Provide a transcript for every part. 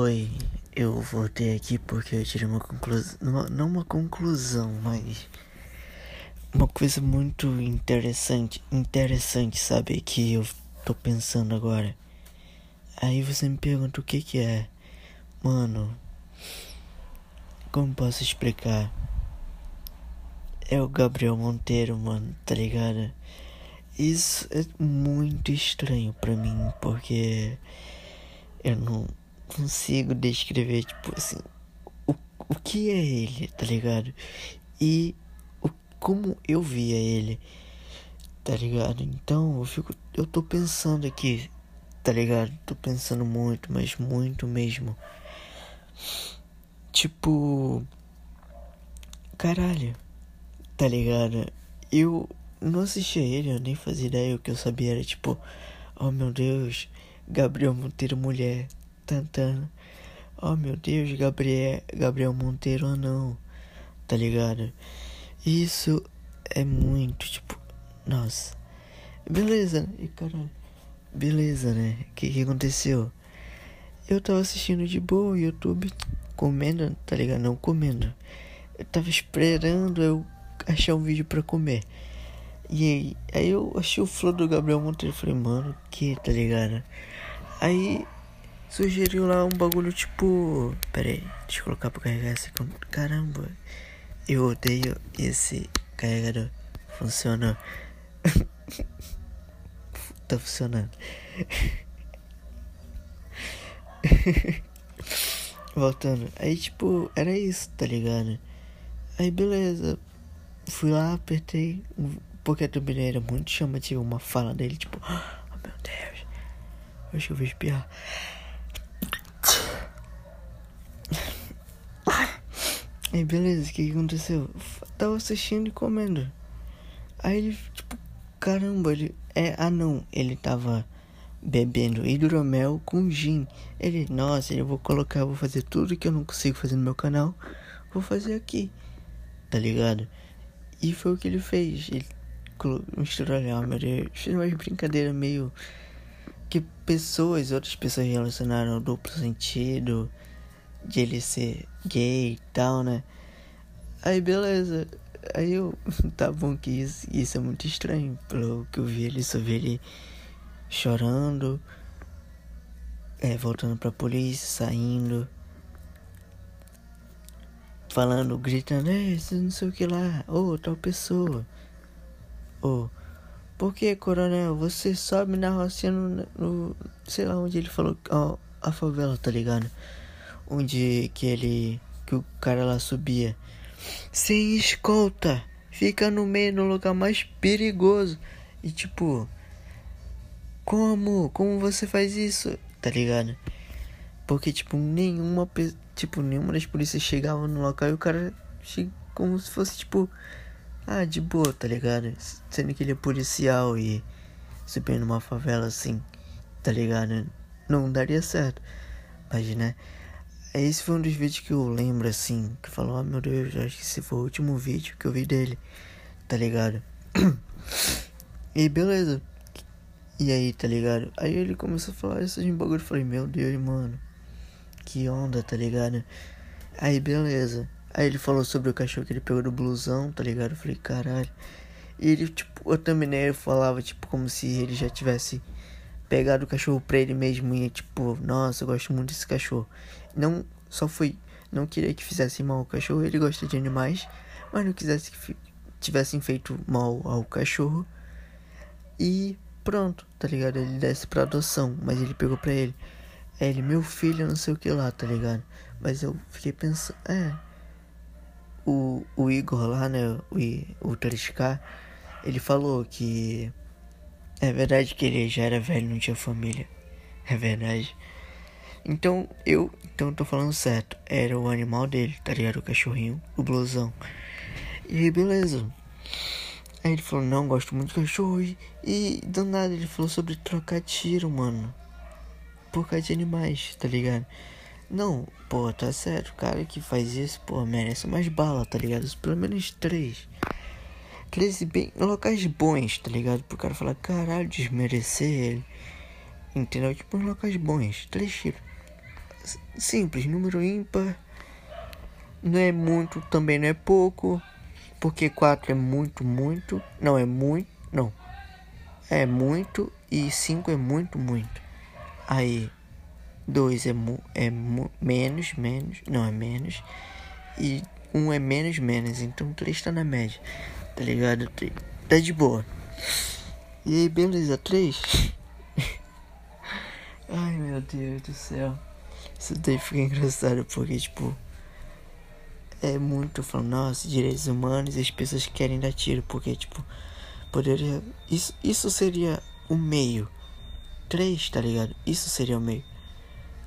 Oi, eu voltei aqui porque eu tirei uma conclusão. Não uma conclusão, mas. Uma coisa muito interessante. Interessante, sabe? Que eu tô pensando agora. Aí você me pergunta o que que é. Mano. Como posso explicar? É o Gabriel Monteiro, mano, tá ligado? Isso é muito estranho pra mim, porque eu não consigo descrever, tipo assim, o, o que é ele, tá ligado? E o, como eu via ele, tá ligado? Então eu fico, eu tô pensando aqui, tá ligado? Tô pensando muito, mas muito mesmo. Tipo, caralho, tá ligado? Eu não assistia ele, eu nem fazia ideia. O que eu sabia era tipo, oh meu Deus, Gabriel Monteiro mulher, tantana. Oh meu Deus, Gabriel, Gabriel Monteiro ou não, tá ligado? Isso é muito tipo, nossa, beleza, né? caralho, beleza, né? O que, que aconteceu? Eu tava assistindo de boa o YouTube, comendo, tá ligado? Não comendo. Eu tava esperando eu achar um vídeo pra comer. E aí, aí eu achei o flow do Gabriel Monteiro. Falei, mano, que tá ligado? Aí sugeriu lá um bagulho tipo. Pera aí, deixa eu colocar pra carregar esse. Caramba, eu odeio esse carregador. Funciona. tá funcionando. Voltando. Aí, tipo, era isso, tá ligado? Aí, beleza. Fui lá, apertei porque também era muito chamativo uma fala dele, tipo, oh meu Deus, acho que eu vou espiar. Aí beleza, o que, que aconteceu? tava assistindo e comendo. Aí ele, tipo, caramba, ele. É, ah não, ele tava bebendo hidromel com gin. Ele, nossa, eu vou colocar, vou fazer tudo que eu não consigo fazer no meu canal, vou fazer aqui. Tá ligado? E foi o que ele fez. Ele misturar meu Deus. Fiz umas brincadeiras meio. Que pessoas, outras pessoas relacionaram duplo sentido. De ele ser gay e tal, né? Aí beleza. Aí eu. Tá bom que isso, isso é muito estranho. Pelo que eu vi ele, só vi ele chorando. É, voltando pra polícia, saindo. Falando, gritando, é, não sei o que lá, ô, oh, tal pessoa. Oh, por que, coronel? Você sobe na rocinha no, no, Sei lá onde ele falou. Ó, a favela, tá ligado? Onde que ele. Que o cara lá subia. Sem escolta. Fica no meio, no lugar mais perigoso. E tipo. Como? Como você faz isso? Tá ligado? Porque, tipo, nenhuma. Tipo, nenhuma das polícias chegava no local e o cara. Chega como se fosse, tipo ah, de boa, tá ligado? Sendo que ele é policial e subir numa favela assim, tá ligado? Não daria certo. Mas, né? Esse foi um dos vídeos que eu lembro assim, que falou, oh meu Deus, acho que esse foi o último vídeo que eu vi dele, tá ligado? e beleza. E aí, tá ligado? Aí ele começou a falar esses bagulho, eu falei, meu Deus, mano, que onda, tá ligado? Aí beleza. Aí ele falou sobre o cachorro que ele pegou do blusão, tá ligado? Eu falei, caralho. E ele, tipo, eu também, né? Eu falava, tipo, como se ele já tivesse pegado o cachorro pra ele mesmo e, tipo, nossa, eu gosto muito desse cachorro. Não só foi, não queria que fizesse mal ao cachorro, ele gosta de animais, mas não quisesse que tivessem feito mal ao cachorro. E pronto, tá ligado? Ele desce pra adoção, mas ele pegou pra ele. É ele, meu filho, não sei o que lá, tá ligado? Mas eu fiquei pensando, é, o, o Igor lá, né, o, o 3K, ele falou que é verdade que ele já era velho, não tinha família. É verdade. Então eu, então eu tô falando certo. Era o animal dele, tá ligado? O cachorrinho, o blusão. E beleza. Aí ele falou, não, gosto muito de cachorro. E, e do nada ele falou sobre trocar tiro, mano. Por causa de animais, tá ligado? Não, pô, tá certo. O cara que faz isso, pô, merece mais bala, tá ligado? Pelo menos três. Três bem, locais bons, tá ligado? Pro cara falar, caralho, desmerecer ele. Entendeu? Tipo, locais bons. Três tiros. Simples, número ímpar. Não é muito, também não é pouco. Porque 4 é muito, muito. Não, é muito. Não. É muito. E 5 é muito, muito. Aí. 2 é, é menos, menos. Não, é menos. E 1 um é menos, menos. Então 3 tá na média. Tá ligado? Tá de boa. E aí, beleza, 3. Ai meu Deus do céu. Isso daí fica engraçado porque, tipo. É muito falando, nossa, direitos humanos e as pessoas querem dar tiro. Porque, tipo, poderia. Isso, isso seria o meio. Três, tá ligado? Isso seria o meio.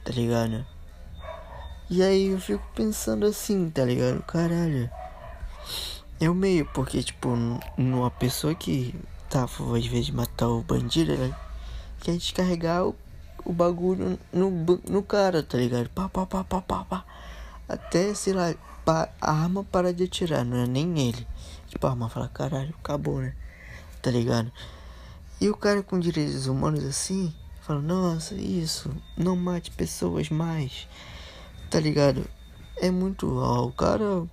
Tá ligado? E aí eu fico pensando assim, tá ligado? Caralho. É o meio, porque, tipo, numa pessoa que tá a favor de matar o bandido, ela quer descarregar o o bagulho no, no cara, tá ligado? Pá, pá, pá, pá, pá, pá. Até, sei lá, pá, a arma para de atirar, não é nem ele. Tipo, a arma fala, caralho, acabou, né? Tá ligado? E o cara com direitos humanos assim, fala, nossa, isso, não mate pessoas mais. Tá ligado? É muito. Ó, o cara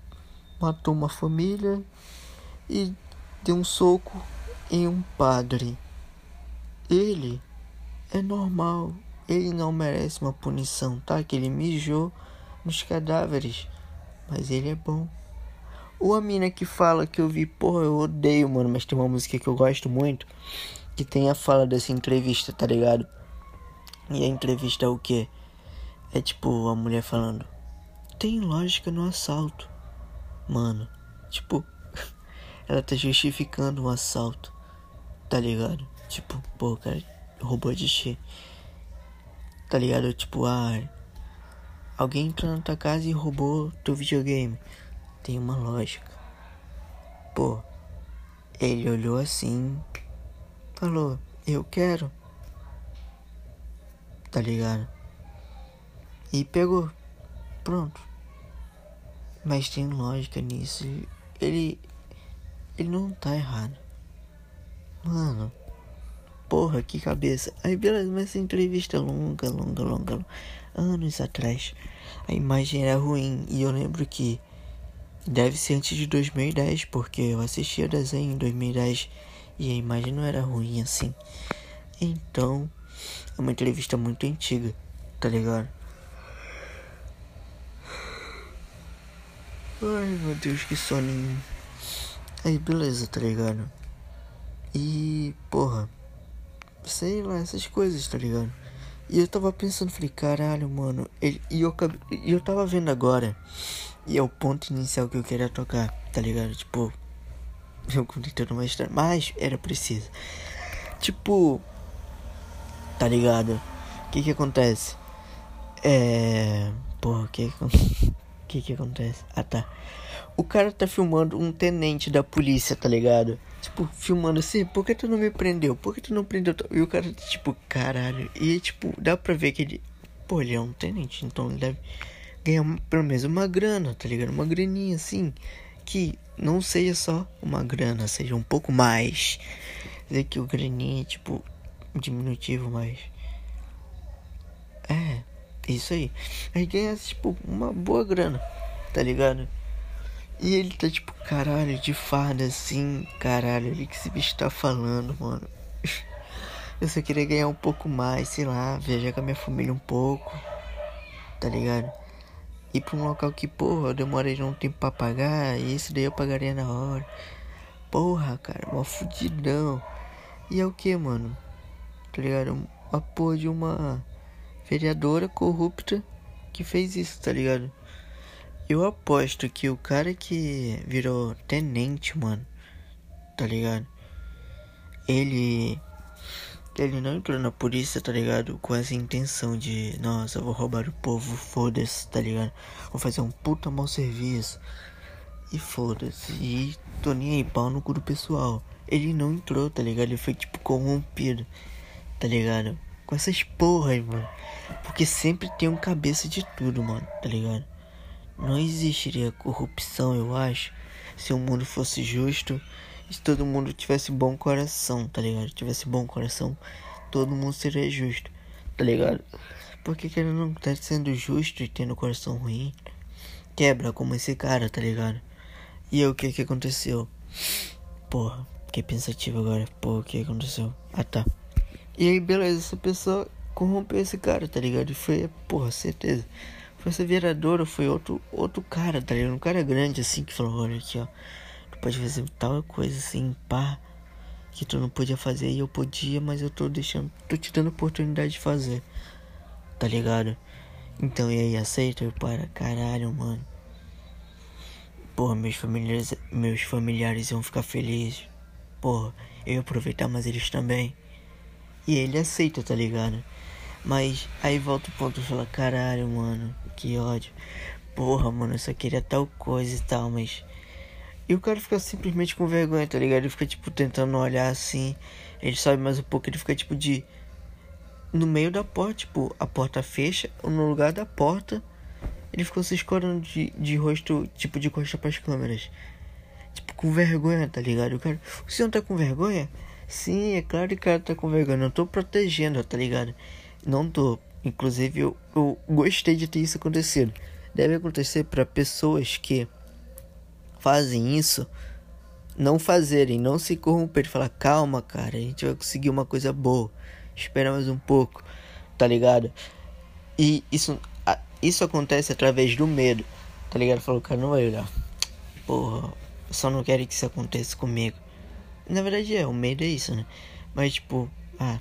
matou uma família e deu um soco em um padre. Ele é normal. Ele não merece uma punição, tá? Que ele mijou nos cadáveres. Mas ele é bom. Ou a mina que fala que eu vi, porra, eu odeio, mano, mas tem uma música que eu gosto muito. Que tem a fala dessa entrevista, tá ligado? E a entrevista é o que? É tipo a mulher falando: Tem lógica no assalto. Mano, tipo, ela tá justificando um assalto, tá ligado? Tipo, pô, cara roubou de chi. Tá ligado? Tipo, ah, alguém entrou na tua casa e roubou teu videogame. Tem uma lógica. Pô, ele olhou assim, falou: Eu quero. Tá ligado? E pegou. Pronto. Mas tem lógica nisso. Ele. Ele não tá errado. Mano. Porra, que cabeça. Aí beleza, mas essa entrevista é longa, longa, longa, anos atrás. A imagem era ruim e eu lembro que deve ser antes de 2010, porque eu assisti o desenho em 2010 e a imagem não era ruim assim. Então, é uma entrevista muito antiga, tá ligado? Ai meu Deus, que soninho. Aí beleza, tá ligado? E porra sei lá, essas coisas, tá ligado? E eu tava pensando, falei, caralho, mano. Ele, e eu, e eu tava vendo agora. E é o ponto inicial que eu queria tocar, tá ligado? Tipo, eu contei toda uma história, mas era preciso. Tipo, tá ligado? O que que acontece? É. Porra, o que que, que que acontece? Ah tá. O cara tá filmando um tenente da polícia, tá ligado? Tipo, filmando assim, por que tu não me prendeu? Por que tu não prendeu? E o cara, tipo, caralho. E, tipo, dá pra ver que ele. Pô, ele é um tenente, então ele deve ganhar pelo menos uma grana, tá ligado? Uma graninha assim. Que não seja só uma grana, seja um pouco mais. Dizer que o graninha é, tipo, diminutivo, mas. É, isso aí. Aí ganha, tipo, uma boa grana, tá ligado? E ele tá tipo, caralho, de farda assim, caralho, o que esse bicho tá falando, mano. Eu só queria ganhar um pouco mais, sei lá, viajar com a minha família um pouco, tá ligado? Ir pra um local que, porra, eu demorei um tempo pra pagar, e esse daí eu pagaria na hora. Porra, cara, uma fudidão. E é o que, mano? Tá ligado? A porra de uma vereadora corrupta que fez isso, tá ligado? Eu aposto que o cara que virou tenente, mano, tá ligado? Ele. Ele não entrou na polícia, tá ligado? Com essa intenção de, nossa, vou roubar o povo, foda-se, tá ligado? Vou fazer um puta mau serviço. E foda-se. E tô nem aí, pau no cu do pessoal. Ele não entrou, tá ligado? Ele foi tipo corrompido, tá ligado? Com essas porras, mano. Porque sempre tem um cabeça de tudo, mano, tá ligado? Não existiria corrupção, eu acho, se o mundo fosse justo e se todo mundo tivesse bom coração, tá ligado? Tivesse bom coração, todo mundo seria justo, tá ligado? Porque que ele não tá sendo justo e tendo coração ruim. Quebra como esse cara, tá ligado? E o que que aconteceu? Porra, fiquei pensativo agora. Porra, o que aconteceu? Ah tá. E aí, beleza, essa pessoa corrompeu esse cara, tá ligado? E foi, porra, certeza. Foi essa vereadora, foi outro, outro cara, tá ligado? Um cara grande assim que falou, olha aqui, ó. Tu pode fazer tal coisa assim, pá. Que tu não podia fazer e eu podia, mas eu tô deixando. Tô te dando oportunidade de fazer. Tá ligado? Então e aí, aceita? Eu para, caralho, mano. Porra, meus familiares, meus familiares iam ficar felizes. Porra, eu ia aproveitar, mas eles também. E ele aceita, tá ligado? Mas aí volta o ponto e fala, caralho, mano, que ódio. Porra, mano, eu só queria tal coisa e tal, mas. E o cara fica simplesmente com vergonha, tá ligado? Ele fica, tipo, tentando olhar assim. Ele sobe mais um pouco, ele fica, tipo, de. No meio da porta, tipo, a porta fecha, ou no lugar da porta. Ele ficou se escorando de, de rosto, tipo, de costa pras câmeras. Tipo, com vergonha, tá ligado? O cara. O senhor tá com vergonha? Sim, é claro que o cara tá com vergonha. Não tô protegendo, tá ligado? Não tô. Inclusive, eu, eu gostei de ter isso acontecido. Deve acontecer para pessoas que fazem isso não fazerem, não se corromperem. Falar, calma, cara, a gente vai conseguir uma coisa boa. Espera mais um pouco, tá ligado? E isso, isso acontece através do medo, tá ligado? Falou, cara, não vai olhar. Porra, só não quero que isso aconteça comigo. Na verdade é, o medo é isso, né? Mas tipo, ah,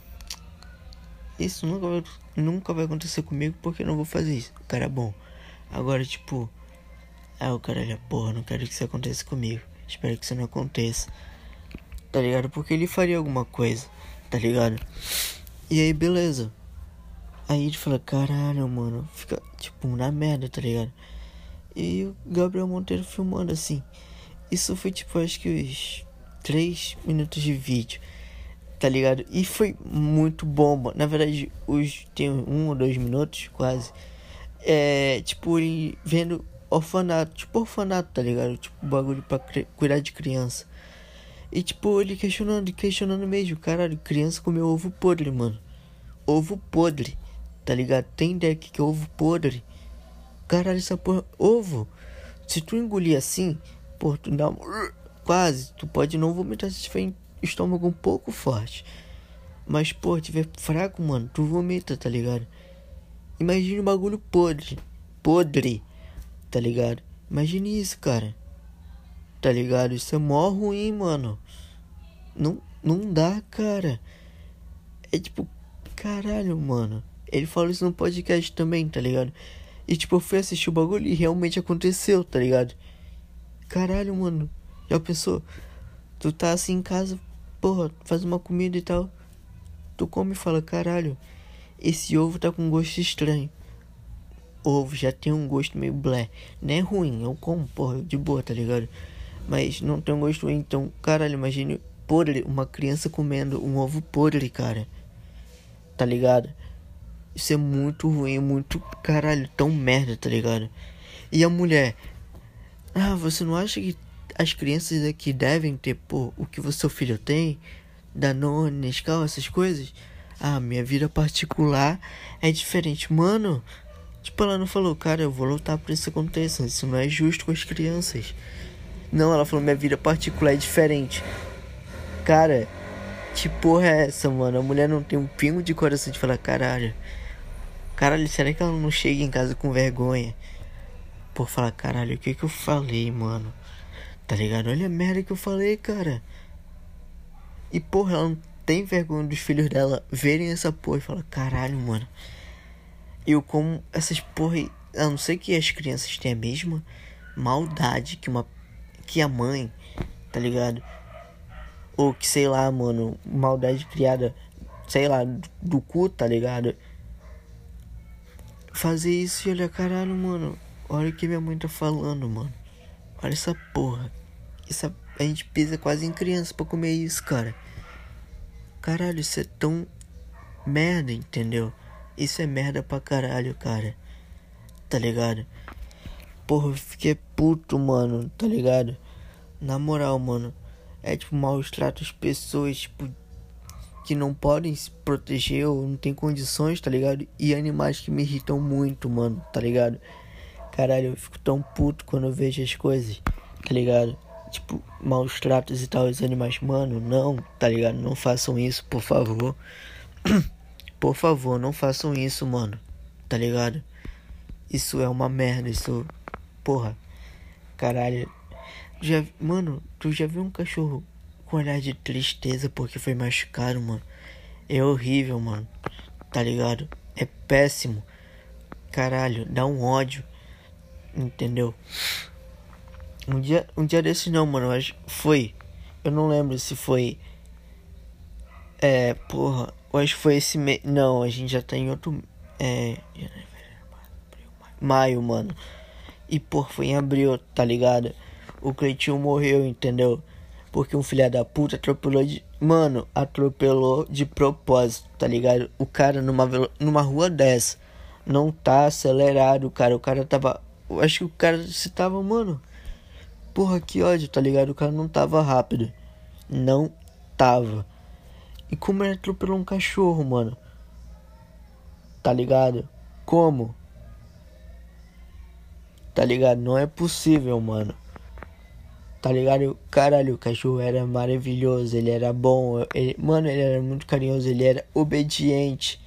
isso nunca vai, nunca vai acontecer comigo porque eu não vou fazer isso. O cara é bom. Agora, tipo, ah, o cara é porra, não quero que isso aconteça comigo. Espero que isso não aconteça. Tá ligado? Porque ele faria alguma coisa, tá ligado? E aí, beleza. Aí ele fala, caralho, mano, fica tipo na merda, tá ligado? E o Gabriel Monteiro filmando assim. Isso foi tipo, acho que os 3 minutos de vídeo, tá ligado? E foi muito bom, Na verdade, os tem um ou dois minutos quase. É tipo ele vendo orfanato, tipo orfanato, tá ligado? Tipo bagulho pra cuidar de criança. E tipo, ele questionando, questionando mesmo, caralho, criança comeu ovo podre, mano. Ovo podre, tá ligado? Tem ideia que é ovo podre? Caralho, essa porra, ovo. Se tu engolir assim, pô, tu dá um quase, tu pode não vomitar se tiver estômago um pouco forte. Mas, pô, tiver fraco, mano, tu vomita, tá ligado? Imagine um bagulho podre. Podre, tá ligado? Imagine isso, cara. Tá ligado? Isso é mó ruim, mano. Não, não dá, cara. É tipo, caralho, mano. Ele falou isso no podcast também, tá ligado? E tipo, eu fui assistir o bagulho e realmente aconteceu, tá ligado? Caralho, mano. Já pensou? Tu tá assim em casa, porra, faz uma comida e tal. Tu come e fala, caralho, esse ovo tá com gosto estranho. ovo já tem um gosto meio blé. Não é ruim, eu como, porra, de boa, tá ligado? Mas não tem um gosto ruim, então, caralho, imagine podre, uma criança comendo um ovo podre, cara. Tá ligado? Isso é muito ruim, muito caralho, tão merda, tá ligado? E a mulher, ah, você não acha que as crianças aqui devem ter, pô, o que o seu filho tem, Danone, Nescau, essas coisas. Ah, minha vida particular é diferente. Mano, tipo, ela não falou, cara, eu vou lutar por isso aconteça. Isso não é justo com as crianças. Não, ela falou, minha vida particular é diferente. Cara, que porra é essa, mano? A mulher não tem um pingo de coração de falar, caralho. Caralho, será que ela não chega em casa com vergonha? Por falar, caralho, o que que eu falei, mano? Tá ligado? Olha a merda que eu falei, cara. E porra, ela não tem vergonha dos filhos dela verem essa porra e falar, caralho, mano. Eu como essas porra. Eu não sei que as crianças têm a mesma maldade que uma. que a mãe, tá ligado? Ou que sei lá, mano, maldade criada, sei lá, do cu, tá ligado? Fazer isso e olha, caralho, mano. Olha o que minha mãe tá falando, mano. Olha essa porra. Essa, a gente pisa quase em criança pra comer isso, cara. Caralho, isso é tão merda, entendeu? Isso é merda pra caralho, cara. Tá ligado? Porra, eu fiquei puto, mano, tá ligado? Na moral, mano. É tipo maus tratos pessoas, tipo. que não podem se proteger ou não tem condições, tá ligado? E animais que me irritam muito, mano, tá ligado? Caralho, eu fico tão puto quando eu vejo as coisas, tá ligado? Tipo, maus tratos e tal, os animais. Mano, não, tá ligado? Não façam isso, por favor. por favor, não façam isso, mano. Tá ligado? Isso é uma merda, isso. Porra. Caralho. Já, mano, tu já viu um cachorro com olhar de tristeza porque foi machucado, mano? É horrível, mano. Tá ligado? É péssimo. Caralho, dá um ódio. Entendeu? Um dia, um dia desse não, mano, mas foi. Eu não lembro se foi. É, porra, que foi esse mês. Não, a gente já tá em outro. É. Maio, mano. E, porra, foi em abril, tá ligado? O Cleitinho morreu, entendeu? Porque um filho da puta atropelou de. Mano, atropelou de propósito, tá ligado? O cara numa, numa rua dessa. Não tá acelerado, cara. O cara tava. Acho que o cara se tava, mano. Porra, que ódio, tá ligado? O cara não tava rápido. Não tava. E como ele atropelou um cachorro, mano? Tá ligado? Como? Tá ligado? Não é possível, mano. Tá ligado? Caralho, o cachorro era maravilhoso, ele era bom. Ele, mano, ele era muito carinhoso, ele era obediente.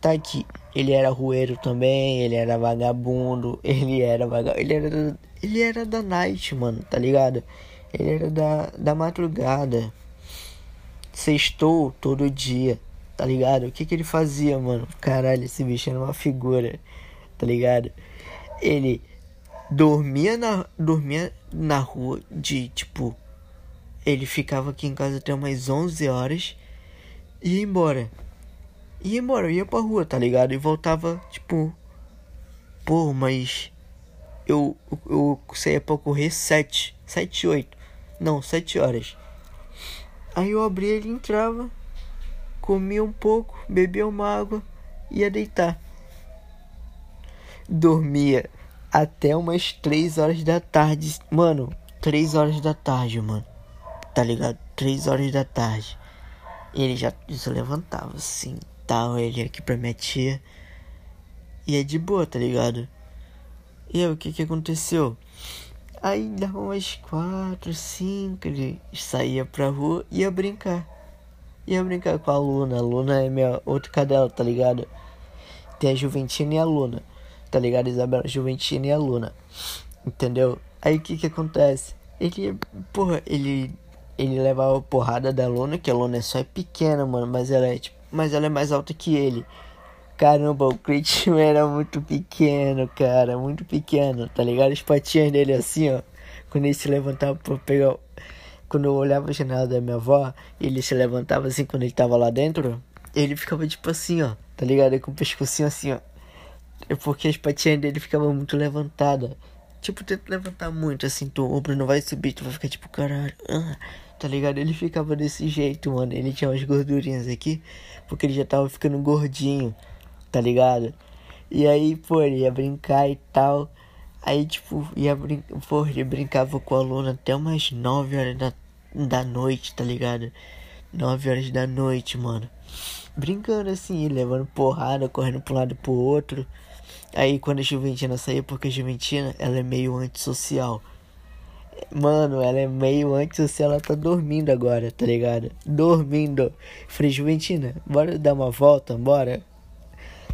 Tá aqui. Ele era rueiro também, ele era vagabundo, ele era vagabundo. Ele era ele era da night, mano, tá ligado? Ele era da, da madrugada. Sextou todo dia, tá ligado? O que que ele fazia, mano? Caralho, esse bicho era uma figura, tá ligado? Ele dormia na, dormia na rua de, tipo... Ele ficava aqui em casa até umas 11 horas e ia embora. Ia embora, ia pra rua, tá ligado? E voltava, tipo... Pô, mas eu, eu saía pra correr sete, sete, oito, não, sete horas. Aí eu abria, ele entrava, comia um pouco, bebia uma água, ia deitar. Dormia até umas três horas da tarde, mano, três horas da tarde, mano, tá ligado? Três horas da tarde. Ele já se levantava assim, tal, ele aqui pra minha tia. E é de boa, tá ligado? E aí, o que que aconteceu? Aí dava umas quatro, cinco, ele saía pra rua e ia brincar. Ia brincar com a Luna. A Luna é minha outra cadela, tá ligado? Tem a Juventina e a Luna. Tá ligado? Isabela Juventina e a Luna. Entendeu? Aí o que que acontece? Ele, porra, ele ele levava a porrada da Luna, que a Luna é só é pequena, mano, mas ela é tipo, mas ela é mais alta que ele. Caramba, o Cretinho era muito pequeno, cara, muito pequeno, tá ligado? As patinhas dele assim, ó. Quando ele se levantava pra pegar. Quando eu olhava a janela da minha avó, ele se levantava assim quando ele tava lá dentro. Ele ficava tipo assim, ó, tá ligado? Com o pescocinho assim, ó. É porque as patinhas dele ficavam muito levantadas. Tipo, tenta levantar muito, assim, tu ombro não vai subir, tu vai ficar tipo, caralho. Ah, tá ligado? Ele ficava desse jeito, mano. Ele tinha umas gordurinhas aqui, porque ele já tava ficando gordinho tá ligado? E aí, pô, ele ia brincar e tal. Aí, tipo, ia brincar, pô, ele brincava com a Luna até umas 9 horas da, da noite, tá ligado? 9 horas da noite, mano. Brincando assim, levando porrada, correndo pra um lado pro outro. Aí quando a Juventina saiu, porque a Juventina, ela é meio antissocial. Mano, ela é meio antissocial, ela tá dormindo agora, tá ligado? Dormindo. Falei, Juventina, bora dar uma volta, bora?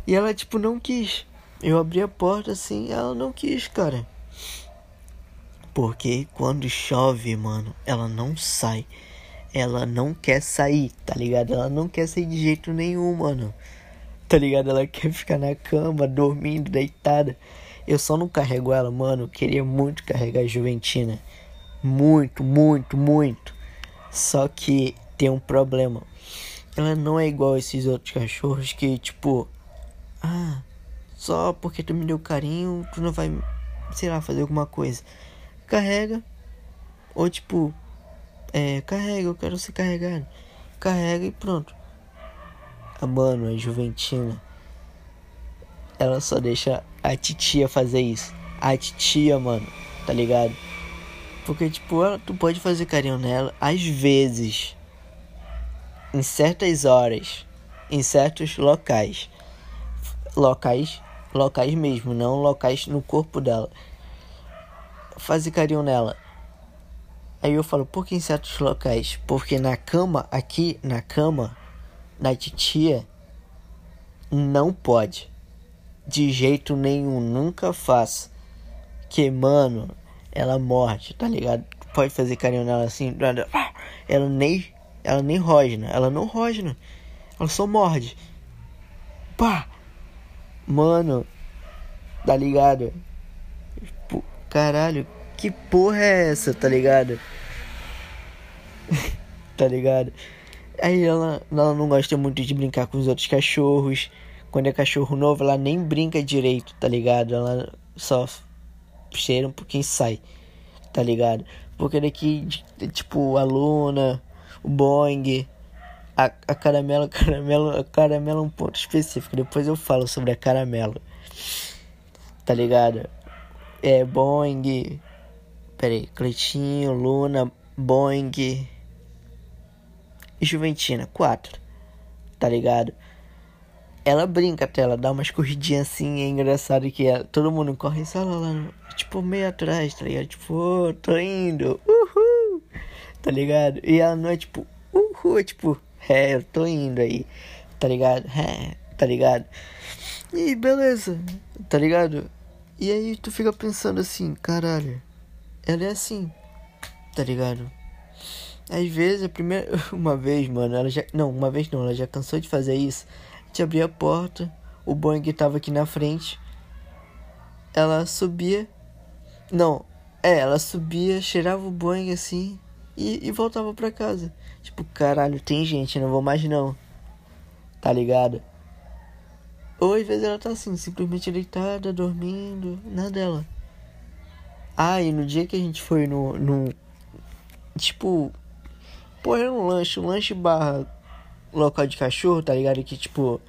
E ela, tipo, não quis. Eu abri a porta assim, ela não quis, cara. Porque quando chove, mano, ela não sai. Ela não quer sair, tá ligado? Ela não quer sair de jeito nenhum, mano. Tá ligado? Ela quer ficar na cama, dormindo, deitada. Eu só não carrego ela, mano. Eu queria muito carregar a Juventina. Muito, muito, muito. Só que tem um problema. Ela não é igual esses outros cachorros que, tipo, ah, só porque tu me deu carinho, tu não vai, sei lá, fazer alguma coisa. Carrega. Ou tipo, é, carrega, eu quero ser carregado. Carrega e pronto. A mano, a Juventina. Ela só deixa a titia fazer isso. A titia, mano, tá ligado? Porque, tipo, tu pode fazer carinho nela às vezes. em certas horas, em certos locais. Locais, locais mesmo, não locais no corpo dela. Fazer carinho nela. Aí eu falo, por que em certos locais? Porque na cama, aqui na cama da titia, não pode. De jeito nenhum, nunca faça. Que, mano, ela morde, tá ligado? Pode fazer carinho nela assim, ela nem, ela nem rosna, ela não rosna, ela só morde. Pá! Mano, tá ligado? Caralho, que porra é essa, tá ligado? tá ligado? Aí ela, ela não gosta muito de brincar com os outros cachorros. Quando é cachorro novo, ela nem brinca direito, tá ligado? Ela só cheira um pouquinho e sai, tá ligado? Porque daqui, tipo, a Luna, o Boeing, a, a caramelo, caramelo, a caramelo é um ponto específico. Depois eu falo sobre a caramelo, tá ligado? É Boeing, peraí, Cleitinho, Luna, Boeing e Juventina, quatro, tá ligado? Ela brinca até, ela dá umas corridinhas assim, é engraçado que ela, todo mundo corre só lá, lá, tipo, meio atrás, tá ligado? Tipo, oh, tô indo, uhul, tá ligado? E ela não é tipo, uhul, é tipo, é, eu tô indo aí, tá ligado? É, tá ligado? E beleza, tá ligado? E aí tu fica pensando assim, caralho, ela é assim, tá ligado? Às vezes, a primeira, uma vez, mano, ela já, não, uma vez não, ela já cansou de fazer isso gente abria a porta, o Boeing estava aqui na frente. Ela subia. Não, é, ela subia, cheirava o Boeing assim e, e voltava para casa. Tipo, caralho, tem gente, não vou mais não. Tá ligado? Ou às vezes ela tá assim, simplesmente deitada, dormindo, nada dela. Ah, e no dia que a gente foi no. no tipo. Pô, era um lanche, um lanche barra local de cachorro, tá ligado? Que tipo.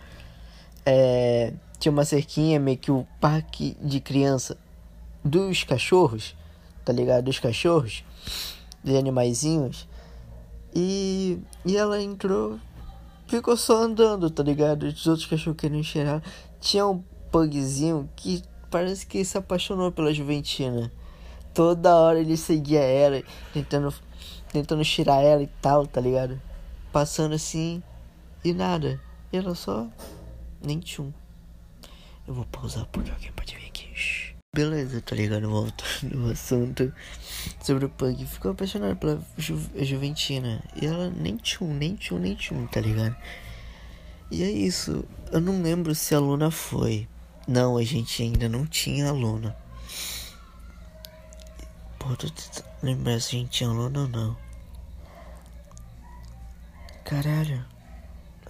É, tinha uma cerquinha, meio que o parque de criança dos cachorros, tá ligado? Dos cachorros, dos animaizinhos. E, e ela entrou, ficou só andando, tá ligado? Os outros cachorros queriam cheirar. Tinha um pugzinho que parece que se apaixonou pela Juventina. Toda hora ele seguia ela, tentando, tentando cheirar ela e tal, tá ligado? Passando assim, e nada. E ela só. Nem tchum. Eu vou pausar porque alguém pode vir aqui. Beleza, tá ligado? Voltando no assunto sobre o Pug. Ficou apaixonado pela Ju Juventina. E ela nem tchum, nem tchum, nem tchum, tá ligado? E é isso. Eu não lembro se a Luna foi. Não, a gente ainda não tinha Luna. Pô, tô tentando lembrar se a gente tinha Luna ou não. Caralho.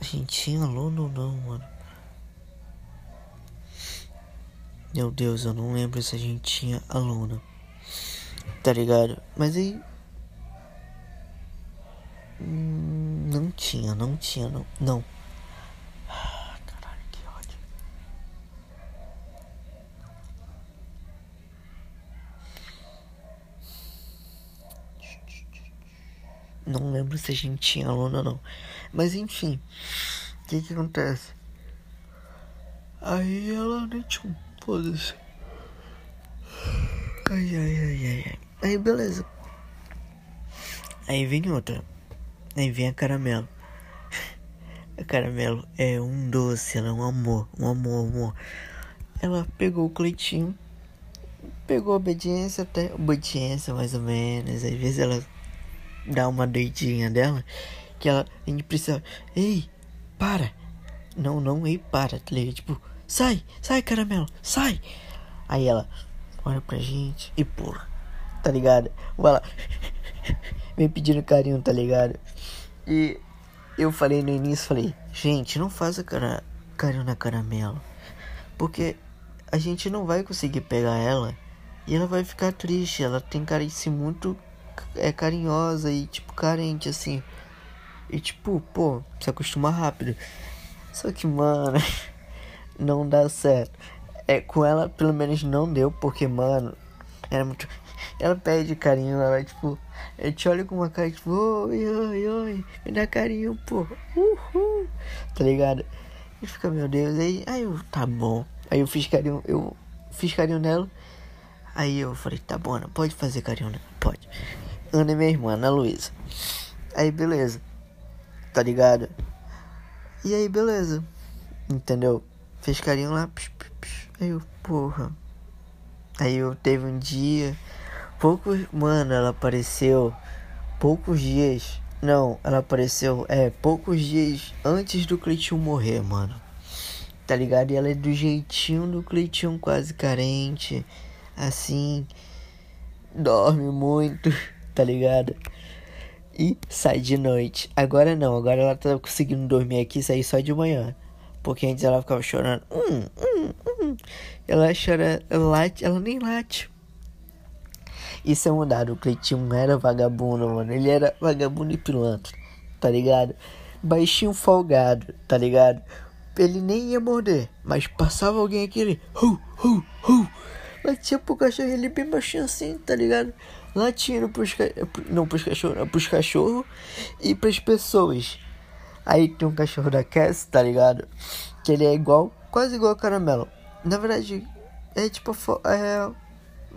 A gente tinha aluno ou não, mano? Meu Deus, eu não lembro se a gente tinha aluna. Tá ligado? Mas aí. Não tinha, não tinha, não. Não. Caralho, que ódio. Não lembro se a gente tinha aluna ou não. Mas enfim, o que que acontece? Aí ela tinha um foda-se. Ai, ai, ai, ai, ai. Aí beleza. Aí vem outra. Aí vem a caramelo. A caramelo é um doce, ela é um amor, um amor, amor. Ela pegou o Cleitinho, pegou obediência até. Obediência mais ou menos. Às vezes ela dá uma doidinha dela que ela, a gente precisa. Ei, para! Não, não, ei, para, tá ligado? Tipo, sai, sai, caramelo, sai! Aí ela olha pra gente e pula, tá ligado? Ela vem pedindo carinho, tá ligado? E eu falei no início, falei, gente, não faça cara, carinho na caramelo, porque a gente não vai conseguir pegar ela e ela vai ficar triste. Ela tem cara de ser muito é carinhosa e tipo carente assim. E tipo, pô, se acostuma rápido. Só que, mano, não dá certo. É, com ela, pelo menos, não deu, porque, mano, era muito. ela pede carinho, ela tipo, eu te olho com uma cara tipo, oi, oi, oi, me dá carinho, pô, uhul, tá ligado? E fica, meu Deus, aí, aí eu, tá bom. Aí eu fiz carinho, eu fiz carinho nela. Aí eu falei, tá bom, Ana, pode fazer carinho nela, pode. Ana é minha irmã, Ana Luísa. Aí beleza, tá ligado? E aí beleza, entendeu? Fez carinho lá, psh, psh, psh. aí eu, porra. Aí eu teve um dia, poucos, mano, ela apareceu poucos dias não, ela apareceu, é, poucos dias antes do Cleitinho morrer, mano. Tá ligado? E ela é do jeitinho do Cleitinho quase carente. Assim. Dorme muito, tá ligado? E sai de noite. Agora não, agora ela tá conseguindo dormir aqui e sair só de manhã. Porque antes ela ficava chorando. Hum, hum, hum. Ela chora, ela late, ela nem late. Isso é mudado. O Cleitinho não era vagabundo, mano. Ele era vagabundo e pilantra, tá ligado? Baixinho folgado, tá ligado? Ele nem ia morder, mas passava alguém aqui, ele. Hu, hu, hu. Latia pro cachorro, ele bem baixinho assim, tá ligado? Latindo pros, não pros cachorros, pros cachorros e pras pessoas. Aí tem um cachorro da Cass, tá ligado? Que ele é igual, quase igual a caramelo. Na verdade, é tipo, é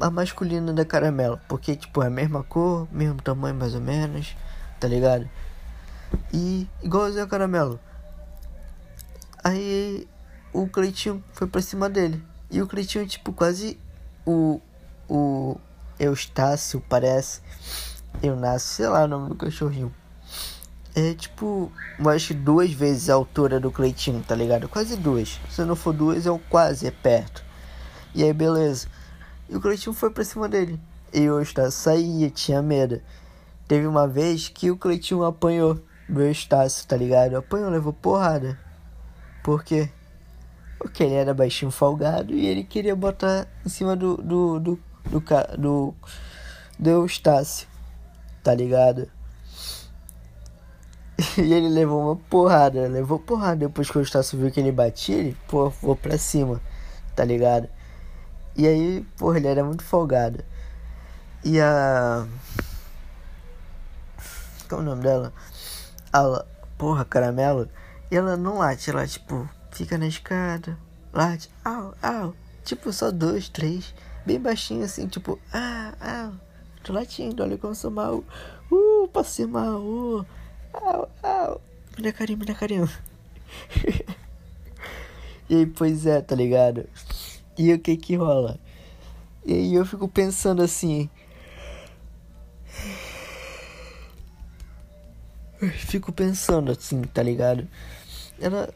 a masculina da caramelo. Porque, tipo, é a mesma cor, mesmo tamanho mais ou menos, tá ligado? E igualzinho a caramelo. Aí o Cleitinho foi pra cima dele. E o Cleitinho, tipo, quase o. O Eustácio, parece. Eunácio, sei lá o nome do cachorrinho. É tipo, eu acho duas vezes a altura do Cleitinho, tá ligado? Quase duas. Se não for duas, é um quase, é perto. E aí, beleza. E o Cleitinho foi pra cima dele. E o Eustácio saía, tinha medo. Teve uma vez que o Cleitinho apanhou do Eustácio, tá ligado? Apanhou, levou porrada. Por quê? Porque ele era baixinho folgado e ele queria botar em cima do do do do, do, do Eustácio, tá ligado? E ele levou uma porrada, levou porrada. Depois que o Eustácio viu que ele batia, ele, pô, vou pra cima, tá ligado? E aí, porra, ele era muito folgado. E a. Qual é o nome dela? A. Porra, caramelo. E ela não late, ela tipo, fica na escada, late, au, au. Tipo, só dois, três. Bem baixinho assim, tipo, ah, ah. Tô latindo, olha como sou mal. Uh, passei mal, uh. Au, au. Carinho, me dá carinho. e aí, pois é, tá ligado? E o que que rola? E aí eu fico pensando assim. fico pensando assim, tá ligado? Ela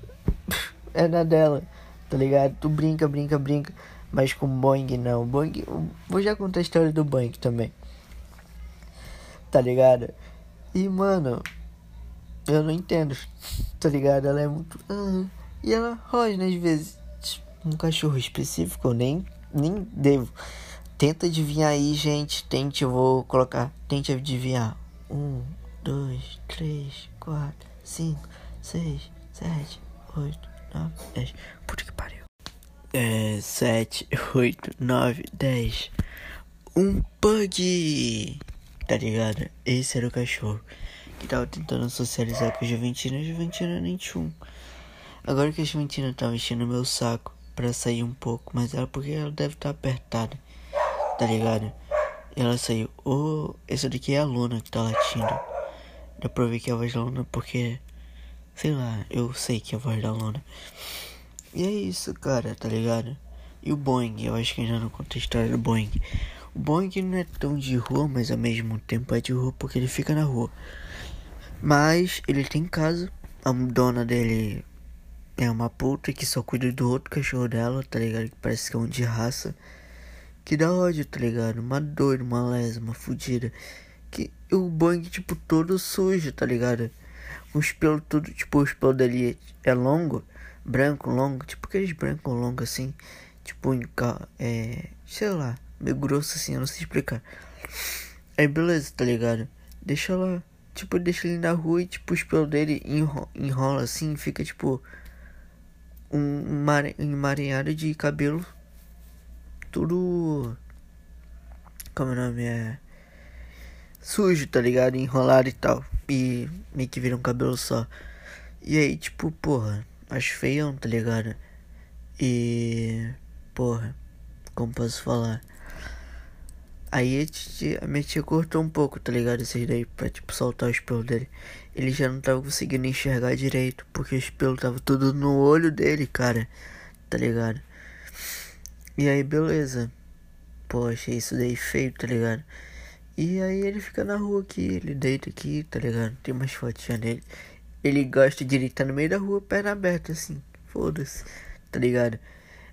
é na dela, tá ligado? Tu brinca, brinca, brinca. Mas com Boeing não. Boeing. Vou já contar a história do Boeing também. Tá ligado? E mano, eu não entendo. Tá ligado? Ela é muito. Uh, e ela rosna às vezes um cachorro específico, eu nem, nem devo. Tenta adivinhar aí, gente. Tente, eu vou colocar. Tente adivinhar. Um, dois, três, quatro, cinco, seis, sete, oito, nove, dez. Puta que pariu. É, sete, oito, nove, dez. Um pug! Tá ligado? Esse era o cachorro que tava tentando socializar com a Juventina. A Juventina nem tinha um. Agora que a Juventina tava enchendo meu saco para sair um pouco, mas ela porque ela deve estar tá apertada, tá ligado? Ela saiu. Oh, essa daqui é a Luna que tá latindo. Dá pra ver que é a voz da Luna porque. Sei lá, eu sei que é a voz da Luna. E é isso, cara, tá ligado? E o Boeing, eu acho que ainda não contei a história do Boeing. O Boeing não é tão de rua, mas ao mesmo tempo é de rua porque ele fica na rua. Mas ele tem casa, a dona dele é uma puta que só cuida do outro cachorro dela, tá ligado? Que parece que é um de raça. Que dá ódio, tá ligado? Uma doida, uma lesa, uma fudida. Que o Boeing, tipo, todo sujo, tá ligado? O espelho tudo, tipo, o espelho dele é longo, branco, longo, tipo aqueles branco longo assim. Tipo, é. Sei lá, meio grosso assim, eu não sei explicar. Aí beleza, tá ligado? Deixa lá. Tipo, deixa ele na rua e tipo, o espelho dele enrola, enrola assim, fica tipo um emaranhado de cabelo tudo Como o nome é. Sujo, tá ligado? Enrolado e tal. E meio que vira um cabelo só. E aí, tipo, porra, acho feião, tá ligado? E. Porra, como posso falar? Aí a, minha tia cortou um pouco, tá ligado? Esses daí pra tipo soltar os pelos dele. Ele já não tava conseguindo enxergar direito, porque os pelos tava tudo no olho dele, cara. Tá ligado? E aí beleza. Pô, achei isso daí feio, tá ligado? E aí ele fica na rua aqui, ele deita aqui, tá ligado? Tem umas fotinhas dele. Ele gosta de deitar no meio da rua, perna aberta, assim. Foda-se, tá ligado?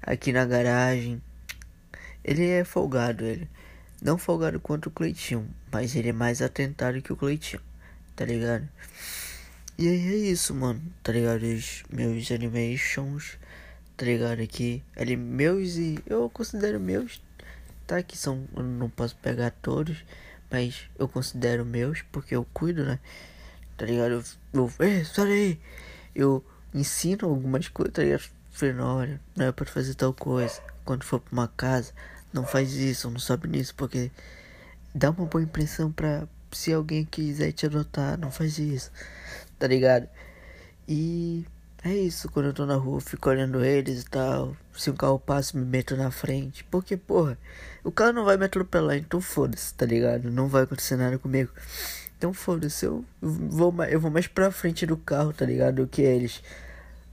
Aqui na garagem. Ele é folgado, ele. Não folgado quanto o Cleitinho, mas ele é mais atentado que o Cleitinho, tá ligado? E aí é isso, mano, tá ligado? Os meus animations, tá ligado? Aqui, ele, meus e eu considero meus, tá? Que são, eu não posso pegar todos, mas eu considero meus porque eu cuido, né? Tá ligado? Eu, eu sai aí! Eu ensino algumas coisas, tá ligado? Falei, olha, não é pra fazer tal coisa. Quando for pra uma casa, não faz isso, não sobe nisso, porque dá uma boa impressão pra se alguém quiser te adotar, não faz isso, tá ligado? E é isso, quando eu tô na rua, fico olhando eles e tal. Se um carro passa, me meto na frente. Porque, porra, o carro não vai me atropelar, então foda-se, tá ligado? Não vai acontecer nada comigo. Então foda-se, eu vou, eu vou mais pra frente do carro, tá ligado? Do que eles.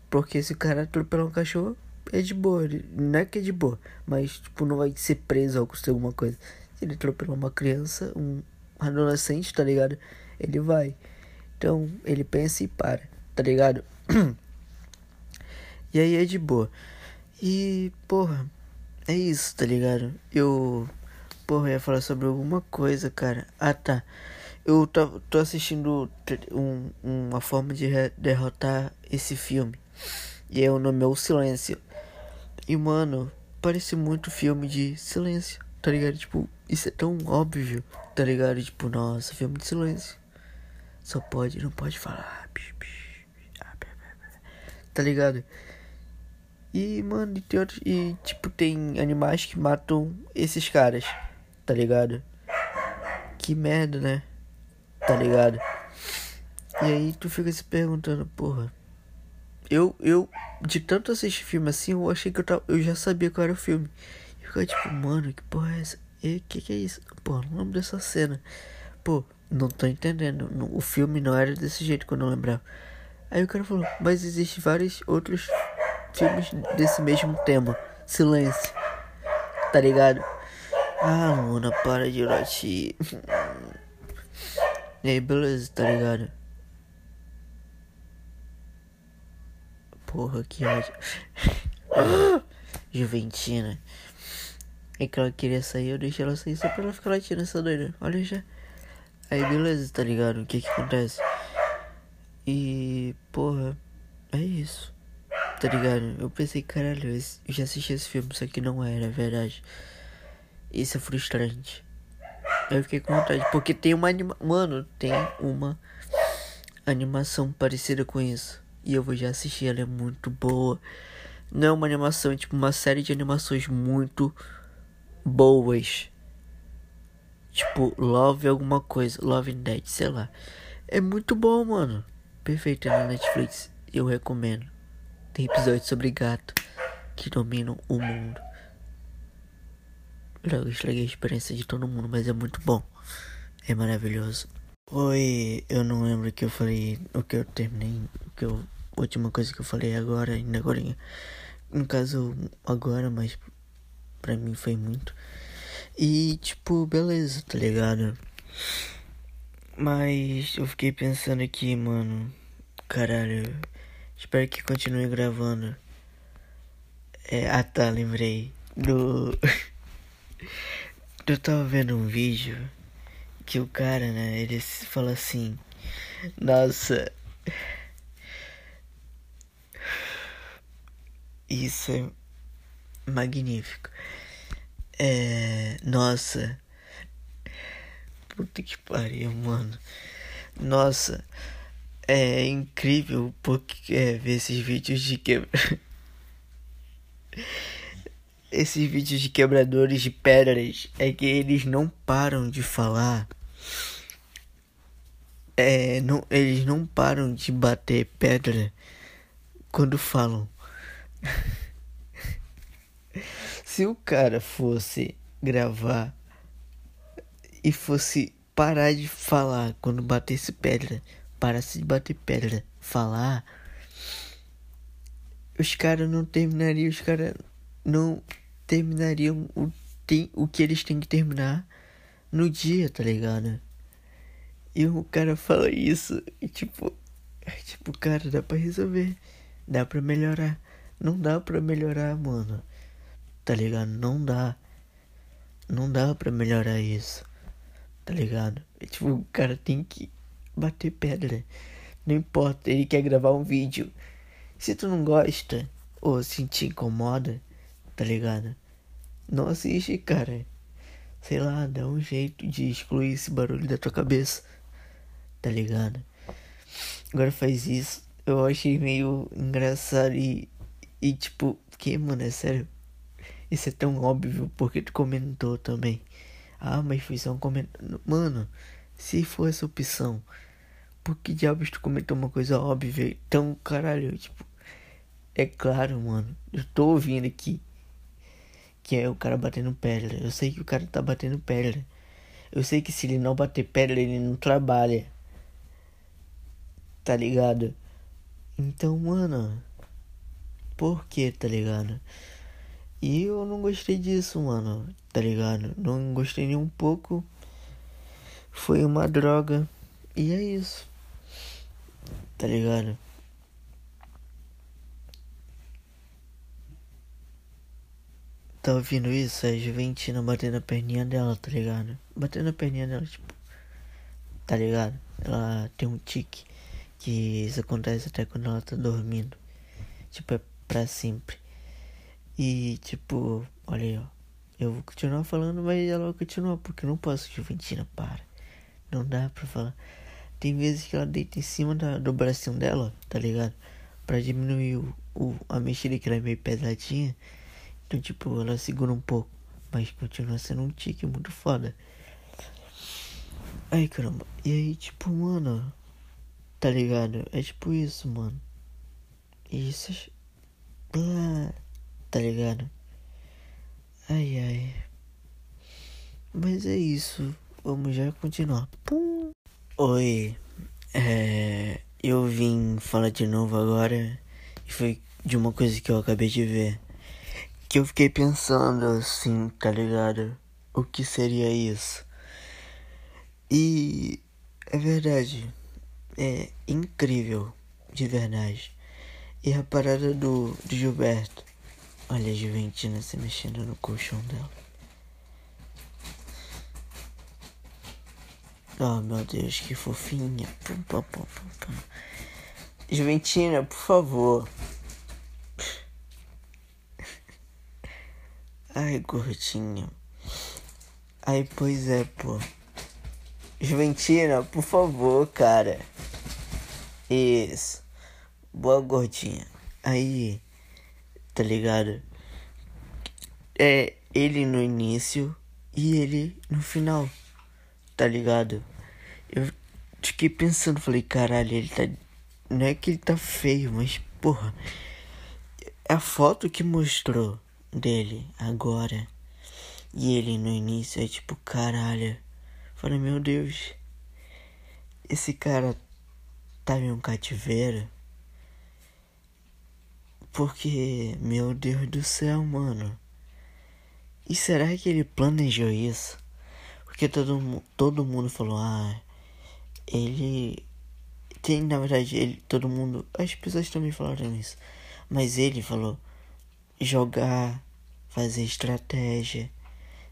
Porque se o cara atropelar um cachorro, é de boa. Não é que é de boa, mas tipo, não vai ser preso ou acontecer alguma coisa. Se ele atropelar uma criança, um adolescente, tá ligado? Ele vai. Então, ele pensa e para, tá ligado? e aí é de boa. E, porra, é isso, tá ligado? Eu, porra, ia falar sobre alguma coisa, cara. Ah, tá. Eu tô, tô assistindo um, uma forma de derrotar esse filme. E é o nome é O Silêncio. E, mano, parece muito filme de silêncio, tá ligado? Tipo, isso é tão óbvio, tá ligado? Tipo, nossa, filme de silêncio. Só pode, não pode falar. Tá ligado? E, mano, e tem outros. E, tipo, tem animais que matam esses caras, tá ligado? Que merda, né? Tá ligado? E aí tu fica se perguntando, porra eu, eu, de tanto assistir filme assim, eu achei que eu, tava, eu já sabia qual era o filme. E ficava tipo, mano, que porra é essa? E que que é isso? Pô, não lembro dessa cena. Pô, não tô entendendo. O filme não era desse jeito que eu não lembrava. Aí o cara falou, mas existem vários outros filmes desse mesmo tema. Silêncio. Tá ligado? Ah, Luna, para de latir. e aí, beleza, tá ligado? Porra, que ódio. Juventina. É que ela queria sair, eu deixei ela sair só pra ela ficar latindo essa doida. Olha já. Aí beleza, tá ligado? O que que acontece? E, porra, é isso. Tá ligado? Eu pensei, caralho, eu já assisti esse filme, só que não era, é verdade. Isso é frustrante. Eu fiquei com vontade, porque tem uma anima... Mano, tem uma animação parecida com isso. E eu vou já assistir, ela é muito boa. Não é uma animação, é tipo uma série de animações muito boas. Tipo, Love alguma coisa, Love and Dead, sei lá. É muito bom, mano. Perfeito, é na Netflix. Eu recomendo. Tem episódios sobre gato que dominam o mundo. Eu estraguei a experiência de todo mundo, mas é muito bom. É maravilhoso. Oi, eu não lembro o que eu falei, o que eu terminei, o que eu, a última coisa que eu falei agora, ainda agora, no caso agora, mas pra mim foi muito. E tipo, beleza, tá ligado? Mas eu fiquei pensando aqui, mano, caralho, espero que continue gravando. É, ah tá, lembrei do. eu tava vendo um vídeo que o cara, né, ele fala assim: Nossa, isso é magnífico. É, nossa, puta que pariu, mano. Nossa, é incrível porque é, ver esses vídeos de que esses vídeos de quebradores de pedras é que eles não param de falar. É, não, eles não param de bater pedra quando falam. Se o cara fosse gravar e fosse parar de falar quando batesse pedra, parasse de bater pedra, falar, os caras não terminariam, os caras não terminariam o, tem, o que eles têm que terminar no dia, tá ligado? E o cara fala isso e tipo, é tipo, cara, dá pra resolver, dá pra melhorar. Não dá pra melhorar, mano. Tá ligado? Não dá. Não dá pra melhorar isso. Tá ligado? Tipo, o cara tem que bater pedra. Não importa, ele quer gravar um vídeo. Se tu não gosta ou se te incomoda, tá ligado? Não assiste, cara. Sei lá, dá um jeito de excluir esse barulho da tua cabeça. Tá ligado? Agora faz isso. Eu achei meio engraçado e. E tipo, que, mano, é sério. Isso é tão óbvio porque tu comentou também. Ah, mas foi só um comentário. Mano, se for essa opção, por que diabos tu comentou uma coisa óbvia? Então, caralho, tipo. É claro, mano. Eu tô ouvindo aqui. Que é o cara batendo pedra. Eu sei que o cara tá batendo pedra. Eu sei que se ele não bater pedra, ele não trabalha. Tá ligado? Então, mano. Por que, tá ligado? E eu não gostei disso, mano. Tá ligado? Não gostei nem um pouco. Foi uma droga. E é isso. Tá ligado? Tá ouvindo isso? A Juventina batendo a perninha dela, tá ligado? Batendo a perninha dela, tipo. Tá ligado? Ela tem um tique. Que isso acontece até quando ela tá dormindo. Tipo, é pra sempre. E tipo, olha aí, ó. Eu vou continuar falando, mas ela vai continuar, porque eu não posso, Juventina, para. Não dá pra falar. Tem vezes que ela deita em cima da, do bracinho dela, tá ligado? Pra diminuir o, o, a mexida que ela é meio pesadinha. Então, tipo, ela segura um pouco. Mas continua sendo um tique muito foda. Ai, caramba. E aí, tipo, mano. Tá ligado? É tipo isso, mano. Isso. Ah, tá ligado? Ai, ai. Mas é isso. Vamos já continuar. Pum. Oi. É, eu vim falar de novo agora. E foi de uma coisa que eu acabei de ver. Que eu fiquei pensando assim, tá ligado? O que seria isso? E é verdade. É incrível. De verdade. E a parada do, do Gilberto. Olha a Juventina se mexendo no colchão dela. Oh meu Deus, que fofinha. Pum, pum, pum, Juventina, por favor. Ai, gordinho. Ai, pois é, pô. Juventina, por favor, cara. Isso. Boa gordinha. Aí, tá ligado? É ele no início e ele no final. Tá ligado? Eu fiquei pensando, falei, caralho, ele tá. Não é que ele tá feio, mas porra. A foto que mostrou dele agora e ele no início é tipo, caralho. Falei, meu Deus. Esse cara tá em um cativeiro. Porque, meu Deus do céu, mano. E será que ele planejou isso? Porque todo, todo mundo falou, ah, ele tem, na verdade, ele, todo mundo, as pessoas também falaram isso, mas ele falou jogar, fazer estratégia.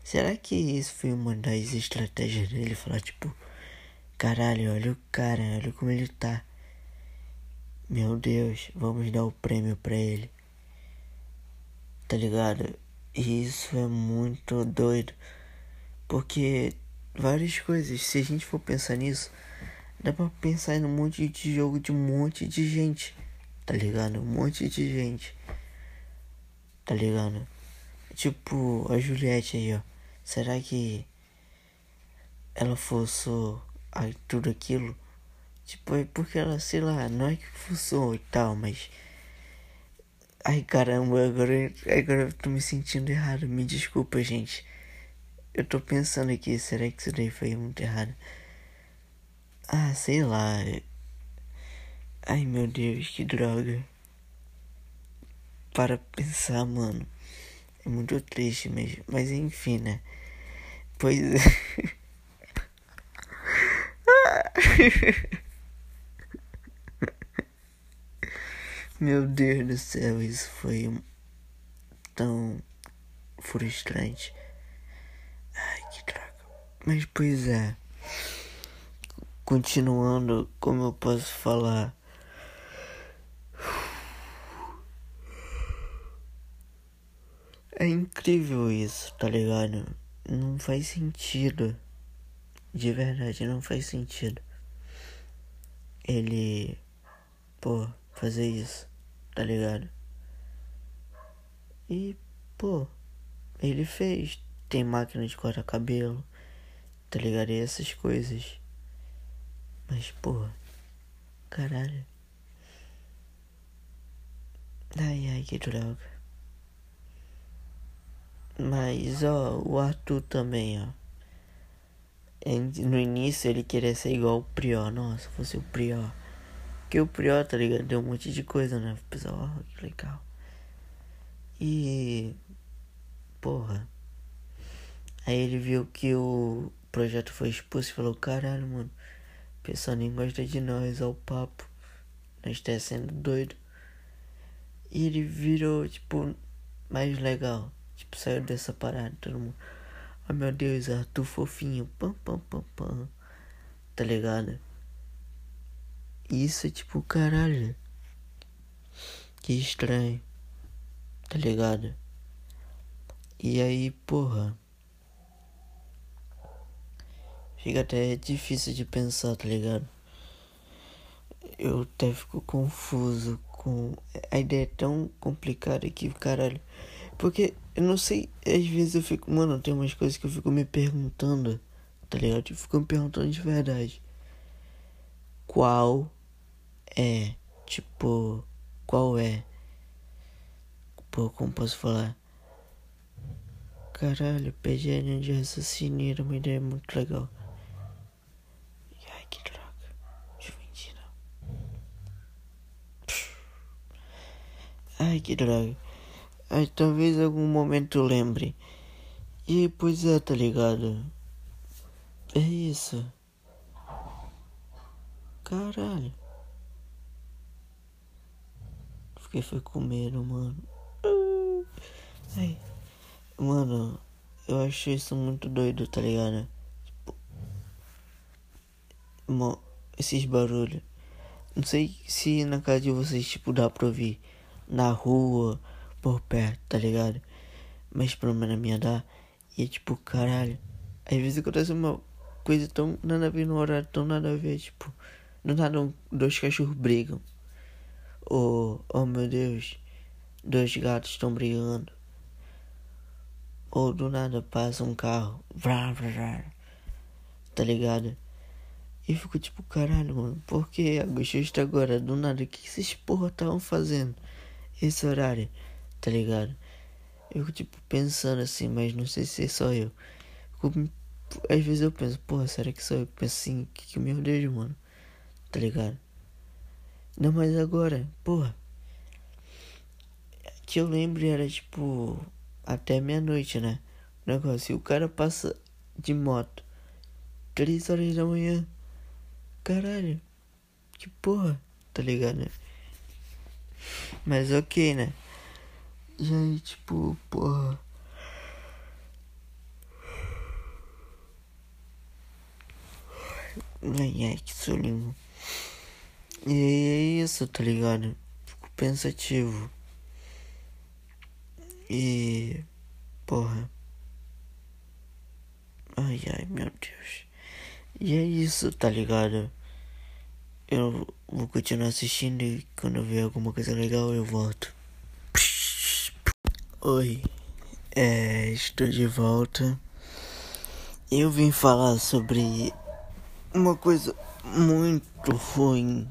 Será que isso foi uma das estratégias dele? Falar tipo, caralho, olha o cara, olha como ele tá. Meu Deus, vamos dar o prêmio pra ele. Tá ligado? E isso é muito doido. Porque várias coisas, se a gente for pensar nisso, dá pra pensar em um monte de jogo de um monte de gente, tá ligado? Um monte de gente, tá ligado? tipo, a Juliette aí, ó. Será que ela forçou tudo aquilo? Tipo, é porque ela, sei lá, não é que forçou e tal, mas. Ai caramba, agora, agora eu tô me sentindo errado. Me desculpa, gente. Eu tô pensando aqui, será que isso daí foi muito errado? Ah, sei lá. Ai meu Deus, que droga. Para pensar, mano. É muito triste mesmo. Mas enfim, né? Pois é. Meu Deus do céu, isso foi tão frustrante. Ai, que droga. Mas pois é. Continuando, como eu posso falar? É incrível isso, tá ligado? Não faz sentido. De verdade, não faz sentido. Ele, pô, fazer isso, tá ligado? E, pô, ele fez. Tem máquina de cortar cabelo, tá ligado? E essas coisas. Mas, pô, caralho. Ai, ai, que droga. Mas, ó, o Arthur também, ó. No início ele queria ser igual o Prior. Nossa, fosse o Prior. Porque o Prior, tá ligado? Deu um monte de coisa, né? O pessoal, ó, que legal. E. Porra. Aí ele viu que o projeto foi expulso e falou: caralho, mano. O pessoal nem gosta de nós, ó, o papo. Nós tá sendo doido. E ele virou, tipo, mais legal. Tipo, saiu dessa parada, todo mundo. Oh meu Deus, Arthur fofinho. Pam, pam, pam, pam. Tá ligado? Isso é tipo, caralho. Que estranho. Tá ligado? E aí, porra. Fica até difícil de pensar, tá ligado? Eu até fico confuso com. A ideia é tão complicada que, caralho. Porque eu não sei, às vezes eu fico, mano, tem umas coisas que eu fico me perguntando, tá ligado? Eu fico me perguntando de verdade. Qual é, tipo, qual é? Pô, como posso falar? Caralho, linha de raciocínio, era uma ideia muito legal. Ai, que droga. Juventina. Ai, que droga. Aí talvez algum momento lembre. E pois é, tá ligado? É isso. Caralho. Fiquei foi com medo, mano. Ai. Mano, eu acho isso muito doido, tá ligado? Tipo. Esses barulhos. Não sei se na casa de vocês, tipo, dá pra ouvir. Na rua por perto, tá ligado? Mas pelo menos a minha dá. E é tipo, caralho. Às vezes acontece uma coisa tão nada a ver no horário, tão nada a ver, tipo. Do nada um, dois cachorros brigam. Ou, oh, meu Deus, dois gatos estão brigando. Ou do nada passa um carro. Vrá, vrá, vrá, tá ligado? E fico tipo, caralho, mano, por que a agora? Do nada, o que esses porra estavam fazendo? Esse horário? Tá ligado? Eu tipo pensando assim, mas não sei se é só eu. às vezes eu penso, porra, será que só eu penso assim? Que, que meu Deus, mano, tá ligado? Não, mas agora, porra. Que eu lembro era tipo até meia-noite, né? O negócio, e o cara passa de moto, três horas da manhã. Caralho, que porra, tá ligado? Mas ok, né? E aí, tipo, porra. Ai, ai, que solinho. E é isso, tá ligado? Fico pensativo. E. Porra. Ai, ai, meu Deus. E é isso, tá ligado? Eu vou continuar assistindo e quando eu ver alguma coisa legal eu volto. Oi, É, estou de volta. Eu vim falar sobre uma coisa muito ruim.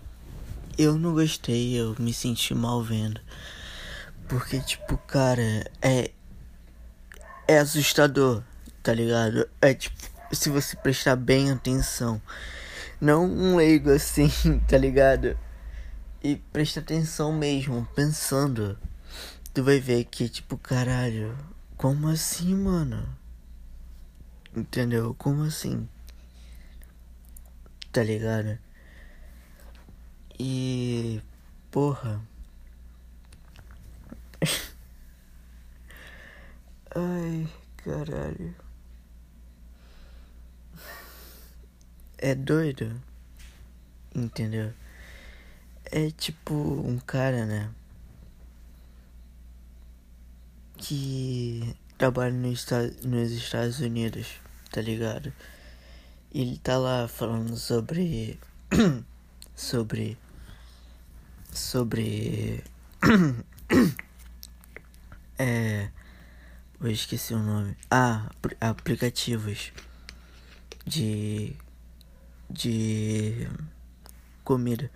Eu não gostei, eu me senti mal vendo. Porque, tipo, cara, é. É assustador, tá ligado? É tipo, se você prestar bem atenção. Não um leigo assim, tá ligado? E presta atenção mesmo, pensando. Tu vai ver que, tipo, caralho, como assim, mano? Entendeu? Como assim? Tá ligado? E. Porra. Ai, caralho. É doido. Entendeu? É tipo um cara, né? Que trabalha nos, nos Estados Unidos, tá ligado? Ele tá lá falando sobre. sobre. Sobre. é. Eu esqueci o nome. Ah, aplicativos de. de. comida.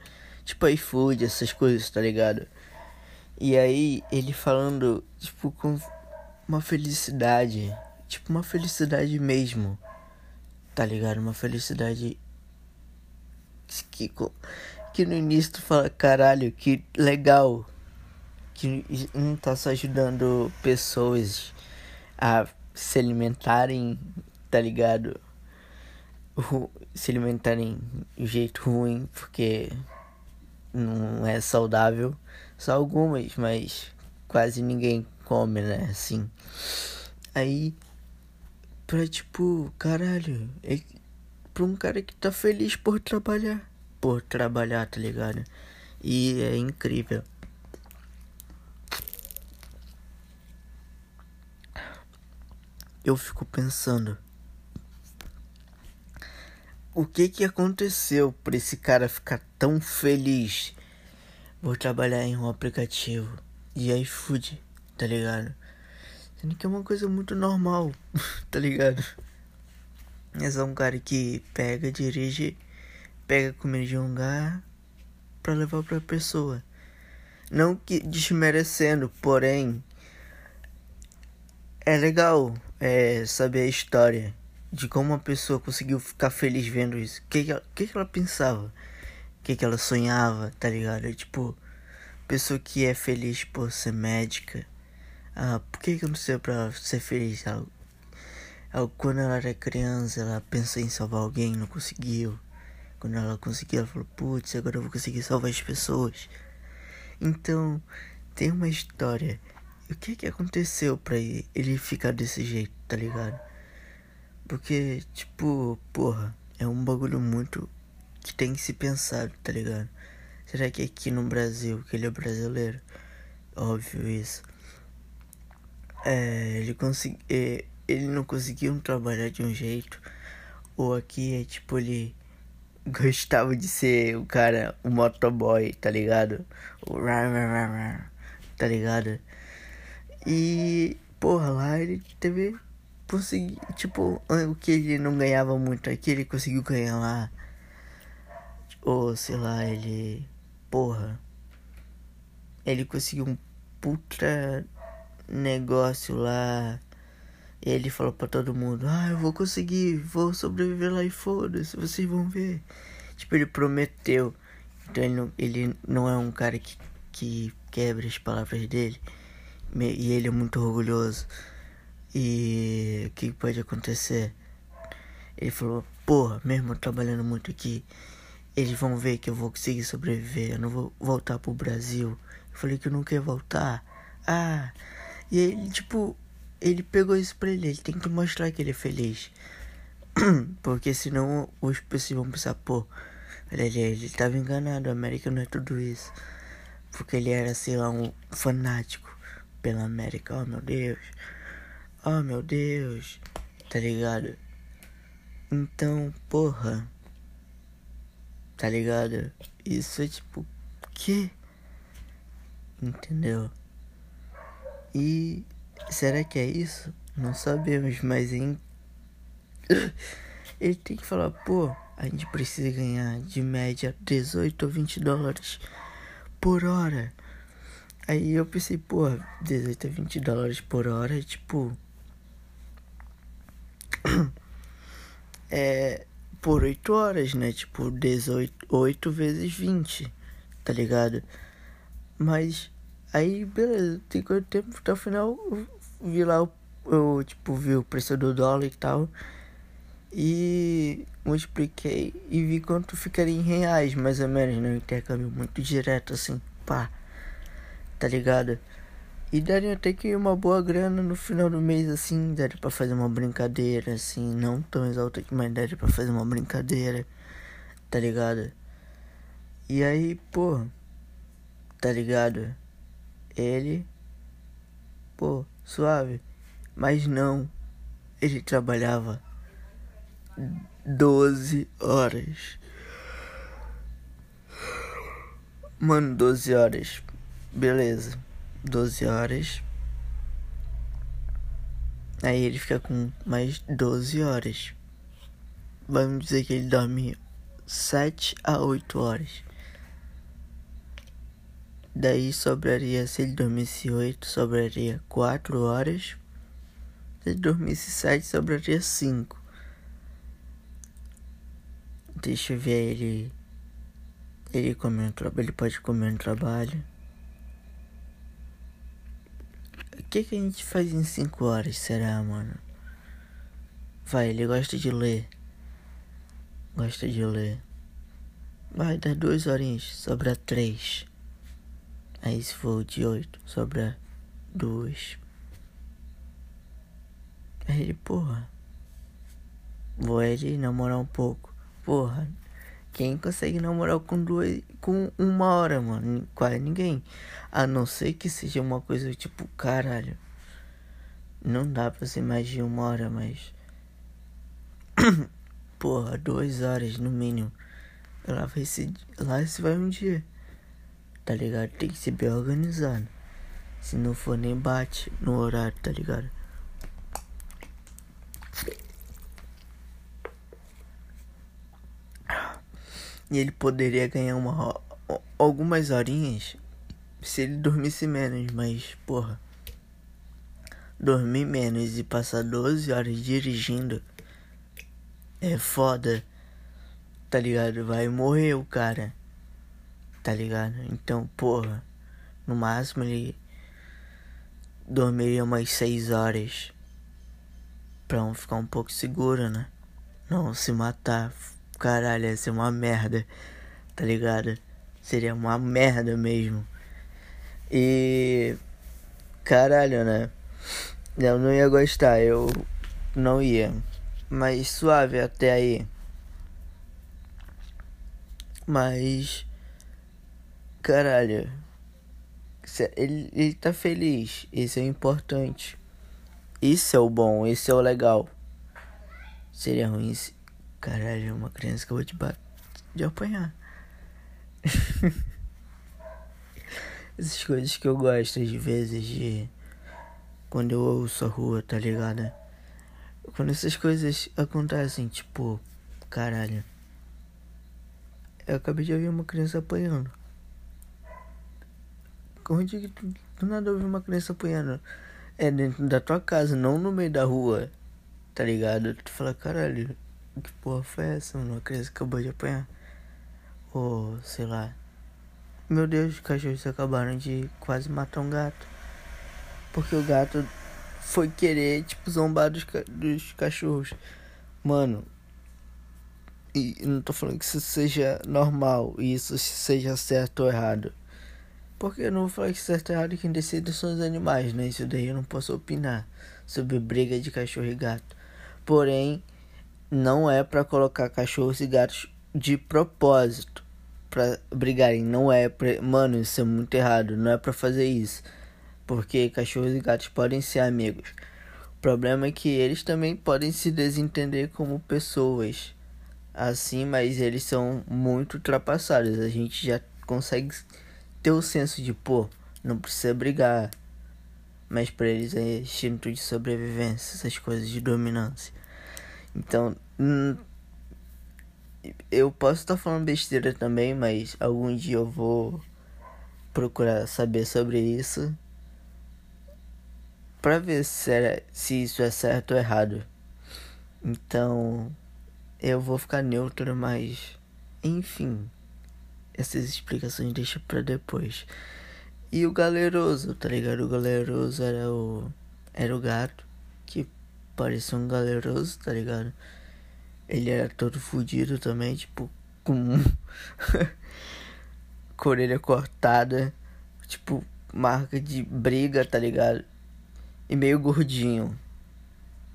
Tipo iFood, essas coisas, tá ligado? E aí ele falando, tipo, com uma felicidade. Tipo, uma felicidade mesmo. Tá ligado? Uma felicidade. Que, que no início tu fala, caralho, que legal. Que não tá só ajudando pessoas a se alimentarem, tá ligado? Se alimentarem de jeito ruim, porque não é saudável. Só algumas, mas quase ninguém come, né? Assim. Aí, pra tipo, caralho, é pra um cara que tá feliz por trabalhar. Por trabalhar, tá ligado? E é incrível. Eu fico pensando. O que que aconteceu pra esse cara ficar tão feliz por trabalhar em um aplicativo de iFood? tá ligado? Sendo que é uma coisa muito normal, tá ligado? É só um cara que pega, dirige, pega comida de um lugar pra levar pra pessoa. Não que desmerecendo, porém, é legal é, saber a história de como uma pessoa conseguiu ficar feliz vendo isso. O que, que, que, que ela pensava? O que, que ela sonhava, tá ligado? É, tipo, pessoa que é feliz por ser médica ah, por que, que eu não sei pra ser feliz? Ela, ela, quando ela era criança, ela pensou em salvar alguém, não conseguiu. Quando ela conseguiu, ela falou: Putz, agora eu vou conseguir salvar as pessoas. Então, tem uma história. O que que aconteceu pra ele ficar desse jeito, tá ligado? Porque, tipo, porra, é um bagulho muito que tem que se pensar, tá ligado? Será que aqui no Brasil, que ele é brasileiro? Óbvio isso. É, ele, consegui, é, ele não conseguiu trabalhar de um jeito. Ou aqui é tipo ele gostava de ser o cara, o motoboy, tá ligado? O tá ligado? E porra, lá ele teve conseguir, tipo, o que ele não ganhava muito aqui, ele conseguiu ganhar lá. Ou sei lá, ele porra, ele conseguiu um puta negócio lá. E ele falou para todo mundo: Ah, eu vou conseguir, vou sobreviver lá e foda-se, vocês vão ver. Tipo, ele prometeu. Então ele não, ele não é um cara que, que quebra as palavras dele. E ele é muito orgulhoso. E o que pode acontecer? Ele falou: Porra, mesmo trabalhando muito aqui, eles vão ver que eu vou conseguir sobreviver. Eu não vou voltar pro Brasil. Eu falei que eu não quero voltar. Ah, e ele, tipo, ele pegou isso pra ele. Ele tem que mostrar que ele é feliz. Porque senão os pessoas vão pensar, pô, ele, ele tava enganado, a América não é tudo isso. Porque ele era, sei lá, um fanático pela América. Oh meu Deus. Oh meu Deus. Tá ligado? Então, porra. Tá ligado? Isso é tipo, que? Entendeu? E Será que é isso? Não sabemos, mas em... ele tem que falar, pô, a gente precisa ganhar de média 18 ou 20 dólares por hora. Aí eu pensei, pô, 18 a 20 dólares por hora, tipo. é por 8 horas, né? Tipo, 18 8 vezes 20, tá ligado? Mas aí, beleza, tem quanto tempo até o final eu vi lá, eu, tipo, vi o preço do dólar e tal. E multipliquei e vi quanto ficaria em reais, mais ou menos, no intercâmbio muito direto, assim, pá, tá ligado? E daria até que uma boa grana no final do mês, assim, daria pra fazer uma brincadeira, assim, não tão exalta que, mas daria pra fazer uma brincadeira, tá ligado? E aí, pô, tá ligado? Ele, pô, suave, mas não, ele trabalhava 12 horas. Mano, 12 horas. Beleza. 12 horas. Aí ele fica com mais 12 horas. Vamos dizer que ele dorme 7 a 8 horas. Daí sobraria, se ele dormisse 8, sobraria 4 horas. Se ele dormisse 7, sobraria 5. Deixa eu ver ele. Ele come. Ele pode comer no trabalho. O que, que a gente faz em 5 horas, será, mano? Vai, ele gosta de ler. Gosta de ler. Vai dar duas horinhas, sobra três. Aí se for de oito, sobra duas. Aí ele, porra. Vou ele namorar um pouco. Porra, quem consegue namorar com duas, com uma hora, mano? Quase ninguém. A não ser que seja uma coisa tipo, caralho. Não dá pra ser mais de uma hora, mas. Porra, duas horas no mínimo. Lá vai se, lá se vai um dia. Tá ligado? Tem que ser bem organizado. Se não for nem bate no horário, tá ligado? E ele poderia ganhar uma, algumas horinhas se ele dormisse menos, mas porra. Dormir menos e passar 12 horas dirigindo é foda. Tá ligado? Vai morrer o cara. Tá ligado? Então, porra. No máximo ele dormiria umas 6 horas. Pra um ficar um pouco seguro, né? Não se matar caralho, ia ser uma merda, tá ligado? Seria uma merda mesmo. E. Caralho, né? Eu não ia gostar, eu não ia. Mas suave até aí. Mas. Caralho. Ele, ele tá feliz. Isso é importante. Isso é o bom, isso é o legal. Seria ruim se Caralho, é uma criança que eu vou te bater. De apanhar. Essas coisas que eu gosto às vezes de. Quando eu ouço a rua, tá ligado? Quando essas coisas acontecem, tipo, caralho. Eu acabei de ouvir uma criança apanhando. Onde que tu do nada ouviu uma criança apanhando? É dentro da tua casa, não no meio da rua. Tá ligado? Tu fala, caralho, que porra foi essa, mano? Uma criança acabou de apanhar. Ou, sei lá. Meu Deus, os cachorros acabaram de quase matar um gato. Porque o gato foi querer, tipo, zombar dos, dos cachorros. Mano. E não tô falando que isso seja normal e isso seja certo ou errado. Porque eu não vou falar que certo ou errado quem decide são os animais, né? Isso daí eu não posso opinar sobre briga de cachorro e gato. Porém, não é para colocar cachorros e gatos de propósito para brigarem. Não é pra... Mano, isso é muito errado. Não é para fazer isso. Porque cachorros e gatos podem ser amigos. O problema é que eles também podem se desentender como pessoas. Assim, mas eles são muito ultrapassados. A gente já consegue ter o senso de, pô, não precisa brigar. mas para eles é instinto de sobrevivência, essas coisas de dominância. Então, hum, eu posso estar falando besteira também, mas algum dia eu vou procurar saber sobre isso para ver se, se isso é certo ou errado. Então, eu vou ficar neutro, mas enfim, essas explicações deixa para depois. E o galeroso, tá ligado? O galeroso era o era o gato que parecia um galeroso, tá ligado? Ele era todo fudido também, tipo, com. com orelha cortada. Tipo, marca de briga, tá ligado? E meio gordinho.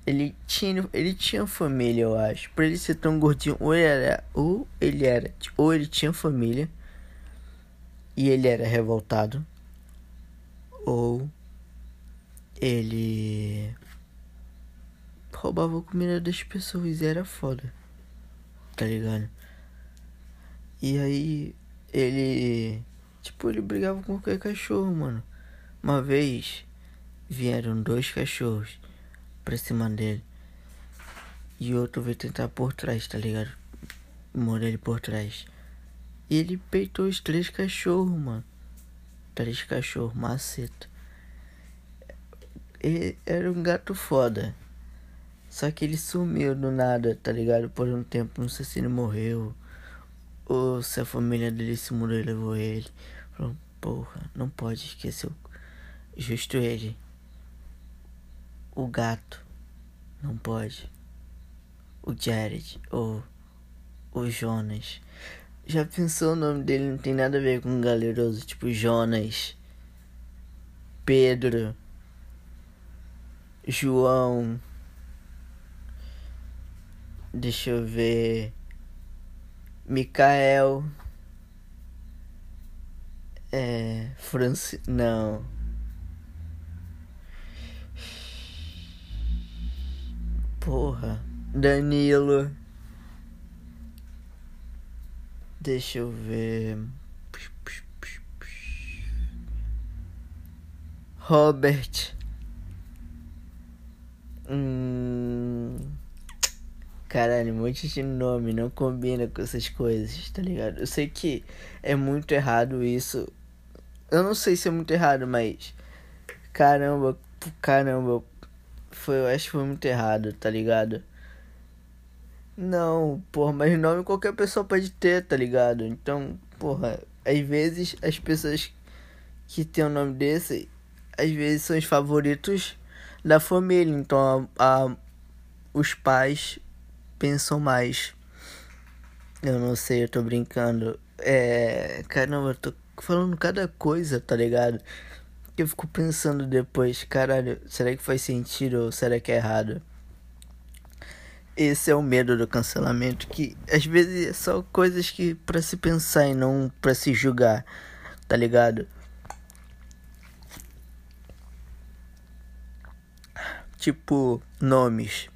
Ele tinha, ele tinha família, eu acho. Por ele ser tão gordinho, ou ele era. Ou ele era. Ou ele tinha família. E ele era revoltado. Ou ele roubava comida das pessoas e era foda. Tá ligado? E aí ele. Tipo, ele brigava com qualquer cachorro, mano. Uma vez vieram dois cachorros pra cima dele. E outro veio tentar por trás, tá ligado? Morder ele por trás. E ele peitou os três cachorros, mano. Três cachorros, maceta. Ele era um gato foda. Só que ele sumiu do nada, tá ligado? Por um tempo, não sei se ele morreu. Ou se a família dele se mudou e levou ele. Falou, porra, não pode esquecer o... justo ele. O gato. Não pode. O Jared. Ou o Jonas. Já pensou o nome dele? Não tem nada a ver com galeroso. Tipo Jonas. Pedro. João. Deixa eu ver. Micael. É. Franci. Não. Porra. Danilo. Deixa eu ver. Robert. Hum. Caralho, um monte de nome não combina com essas coisas, tá ligado? Eu sei que é muito errado isso. Eu não sei se é muito errado, mas. Caramba, caramba. Foi, eu acho que foi muito errado, tá ligado? Não, porra, mas nome qualquer pessoa pode ter, tá ligado? Então, porra, às vezes as pessoas que tem um nome desse, às vezes são os favoritos da família. Então, a, a os pais pensam mais. Eu não sei, eu tô brincando. É. Caramba, eu tô falando cada coisa, tá ligado? Eu fico pensando depois, caralho, será que faz sentido ou será que é errado? Esse é o medo do cancelamento, que às vezes é só coisas que para se pensar e não para se julgar, tá ligado? Tipo, nomes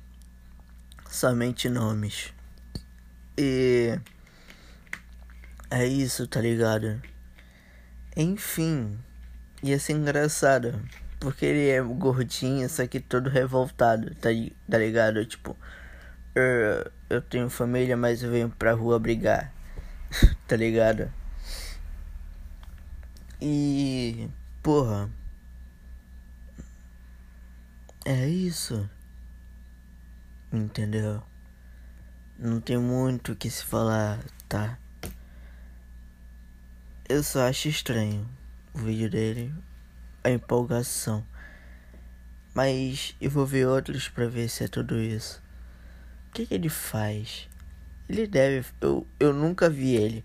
somente nomes. E é isso, tá ligado? Enfim, ia ser engraçado. Porque ele é gordinho, só que todo revoltado, tá, tá ligado? Tipo, eu, eu tenho família, mas eu venho pra rua brigar, tá ligado? E, porra, é isso. Entendeu? Não tem muito o que se falar, tá? Eu só acho estranho o vídeo dele, a empolgação. Mas eu vou ver outros pra ver se é tudo isso. O que, que ele faz? Ele deve. Eu, eu nunca vi ele.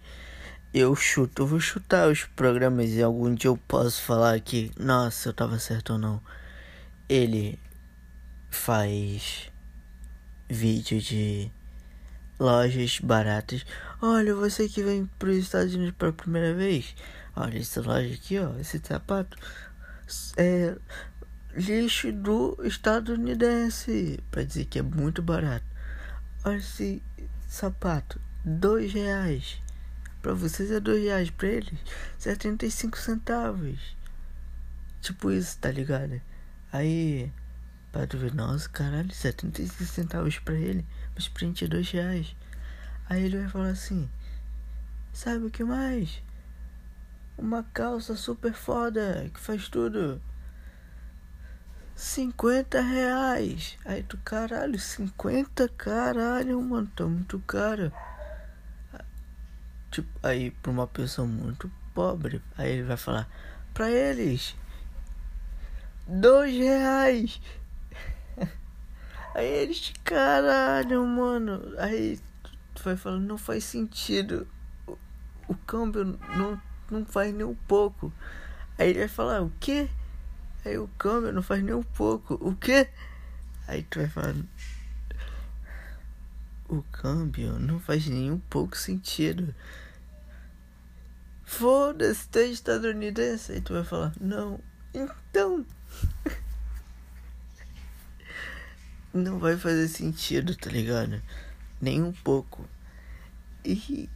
Eu chuto, eu vou chutar os programas e algum dia eu posso falar que, nossa, eu tava certo ou não. Ele faz vídeo de lojas baratas. Olha, você que vem para os Estados Unidos pela primeira vez. Olha essa loja aqui, ó, esse sapato é lixo do estadunidense, para dizer que é muito barato. Olha esse sapato, dois reais. Para vocês é dois reais, para eles setenta e cinco centavos. Tipo isso, tá ligado? Aí, pra tu ver, caralho, 75 centavos pra ele, mas print é 2 reais. Aí ele vai falar assim, sabe o que mais? Uma calça super foda que faz tudo. 50 reais. Aí tu, caralho, 50? Caralho, mano, tá muito caro. Tipo, aí pra uma pessoa muito pobre, aí ele vai falar, pra eles, dois reais. Aí eles, caralho, mano. Aí tu vai falando, não faz sentido. O, o câmbio não, não faz nem um pouco. Aí ele vai falar, o quê? Aí o câmbio não faz nem um pouco. O quê? Aí tu vai falar. O câmbio não faz nem um pouco sentido. Foda-se, tu é estadunidense. Aí tu vai falar, não. Então. não vai fazer sentido, tá ligado? Nem um pouco. E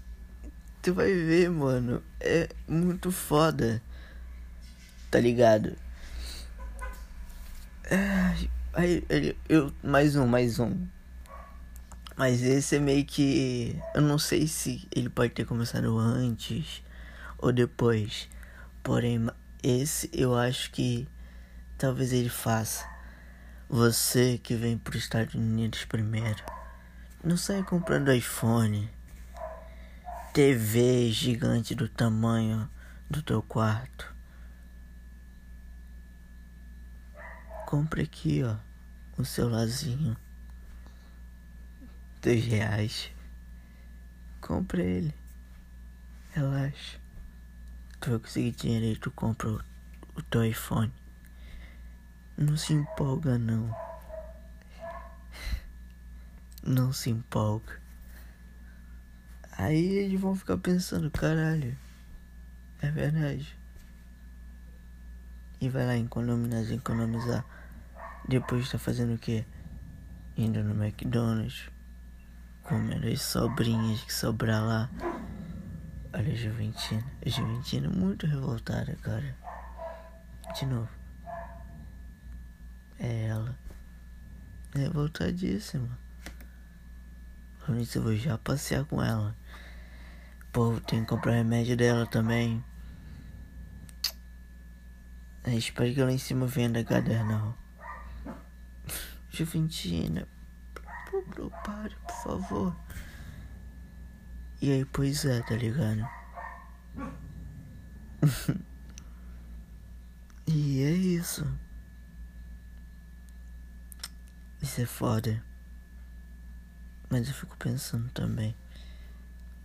tu vai ver, mano. É muito foda. Tá ligado? Aí ele, eu, mais um, mais um. Mas esse é meio que. Eu não sei se ele pode ter começado antes ou depois. Porém, esse eu acho que talvez ele faça. Você que vem para os Estados Unidos primeiro. Não sai comprando iPhone. TV gigante do tamanho do teu quarto. compre aqui, ó, o celularzinho. Dois reais. Compre ele. Relaxa. Tu vai conseguir dinheiro e tu compra o, o teu iPhone. Não se empolga não. Não se empolga. Aí eles vão ficar pensando, caralho. É verdade. E vai lá economizar, economizar. Depois tá fazendo o quê? Indo no McDonald's, comendo as sobrinhas que sobrar lá. Olha a Juventina. A Juventina é muito revoltada, cara. De novo. É ela. Revoltadíssima. Por isso eu vou já passear com ela. Pô, tem que comprar remédio dela também. É, espero que lá em cima venda cadernal. Juventina, por, pare, por favor. E aí, pois é, tá ligado? e é isso. Isso é foda. Mas eu fico pensando também.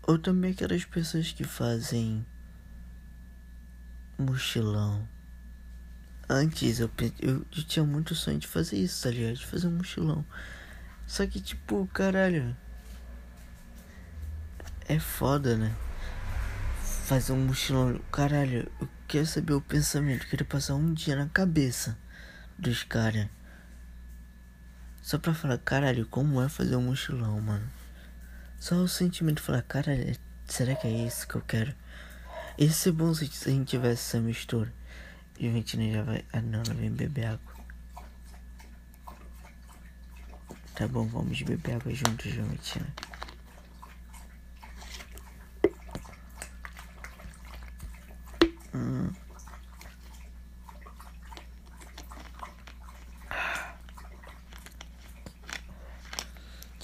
Ou também aquelas pessoas que fazem mochilão Antes eu, eu, eu tinha muito sonho de fazer isso, tá ligado? De fazer um mochilão. Só que, tipo, caralho. É foda, né? Fazer um mochilão. Caralho, eu quero saber o pensamento. Eu queria passar um dia na cabeça dos caras. Só pra falar, caralho, como é fazer um mochilão, mano? Só o sentimento de falar, caralho, será que é isso que eu quero? Ia ser bom se a gente tivesse essa mistura. Juventina já vai. Ah não, ela vem beber água. Tá bom, vamos beber água juntos, Juventina. Hum.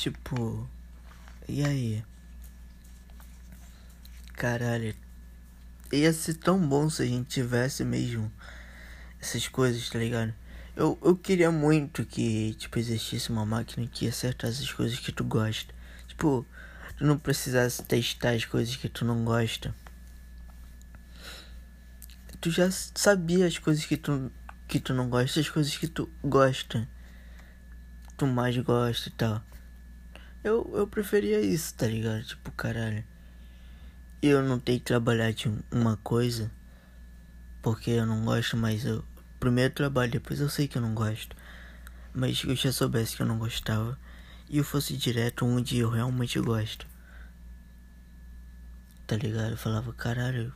Tipo, e aí? Caralho, ia ser tão bom se a gente tivesse mesmo essas coisas, tá ligado? Eu, eu queria muito que, tipo, existisse uma máquina que acertasse as coisas que tu gosta. Tipo, tu não precisasse testar as coisas que tu não gosta. Tu já sabia as coisas que tu, que tu não gosta, as coisas que tu gosta. Tu mais gosta e tal. Eu, eu preferia isso, tá ligado? Tipo, caralho. Eu não tenho que trabalhar de uma coisa porque eu não gosto, mas eu primeiro trabalho, depois eu sei que eu não gosto. Mas se eu já soubesse que eu não gostava e eu fosse direto onde eu realmente gosto. Tá ligado? Eu falava, caralho,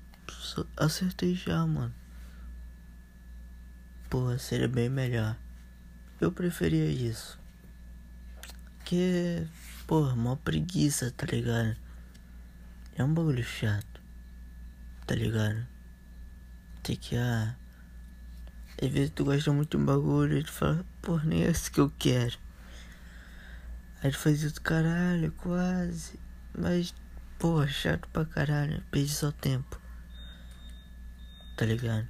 acertei já, mano. porra, seria bem melhor. Eu preferia isso. Que, porra, mó preguiça, tá ligado? É um bagulho chato, tá ligado? Tem que, ah. Às vezes tu gosta muito de um bagulho e tu fala, porra, nem é esse que eu quero. Aí tu faz isso, caralho, quase. Mas, porra, chato pra caralho, perde só tempo. Tá ligado?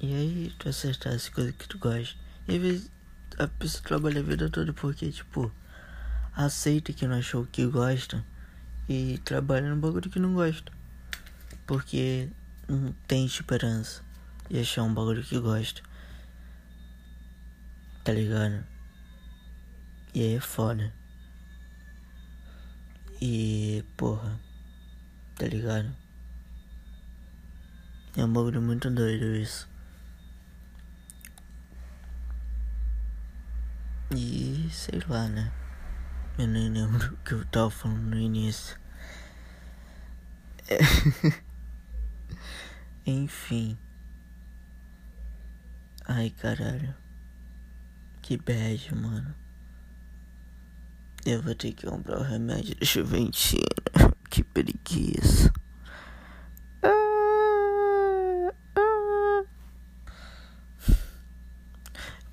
E aí tu acertar as coisas que tu gosta. E às vezes a pessoa trabalha a vida toda porque, tipo, aceita que não achou o que gosta e trabalha no bagulho que não gosta. Porque não tem esperança de achar um bagulho que gosta. Tá ligado? E aí é foda. E porra, tá ligado? É um bagulho muito doido isso. E sei lá, né? Eu nem lembro o que eu tava falando no início. É. Enfim. Ai caralho. Que bad, mano. Eu vou ter que comprar o remédio da Juventina. Que preguiça. Ah, ah.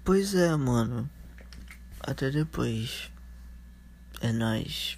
Pois é, mano. Até depois. É nóis.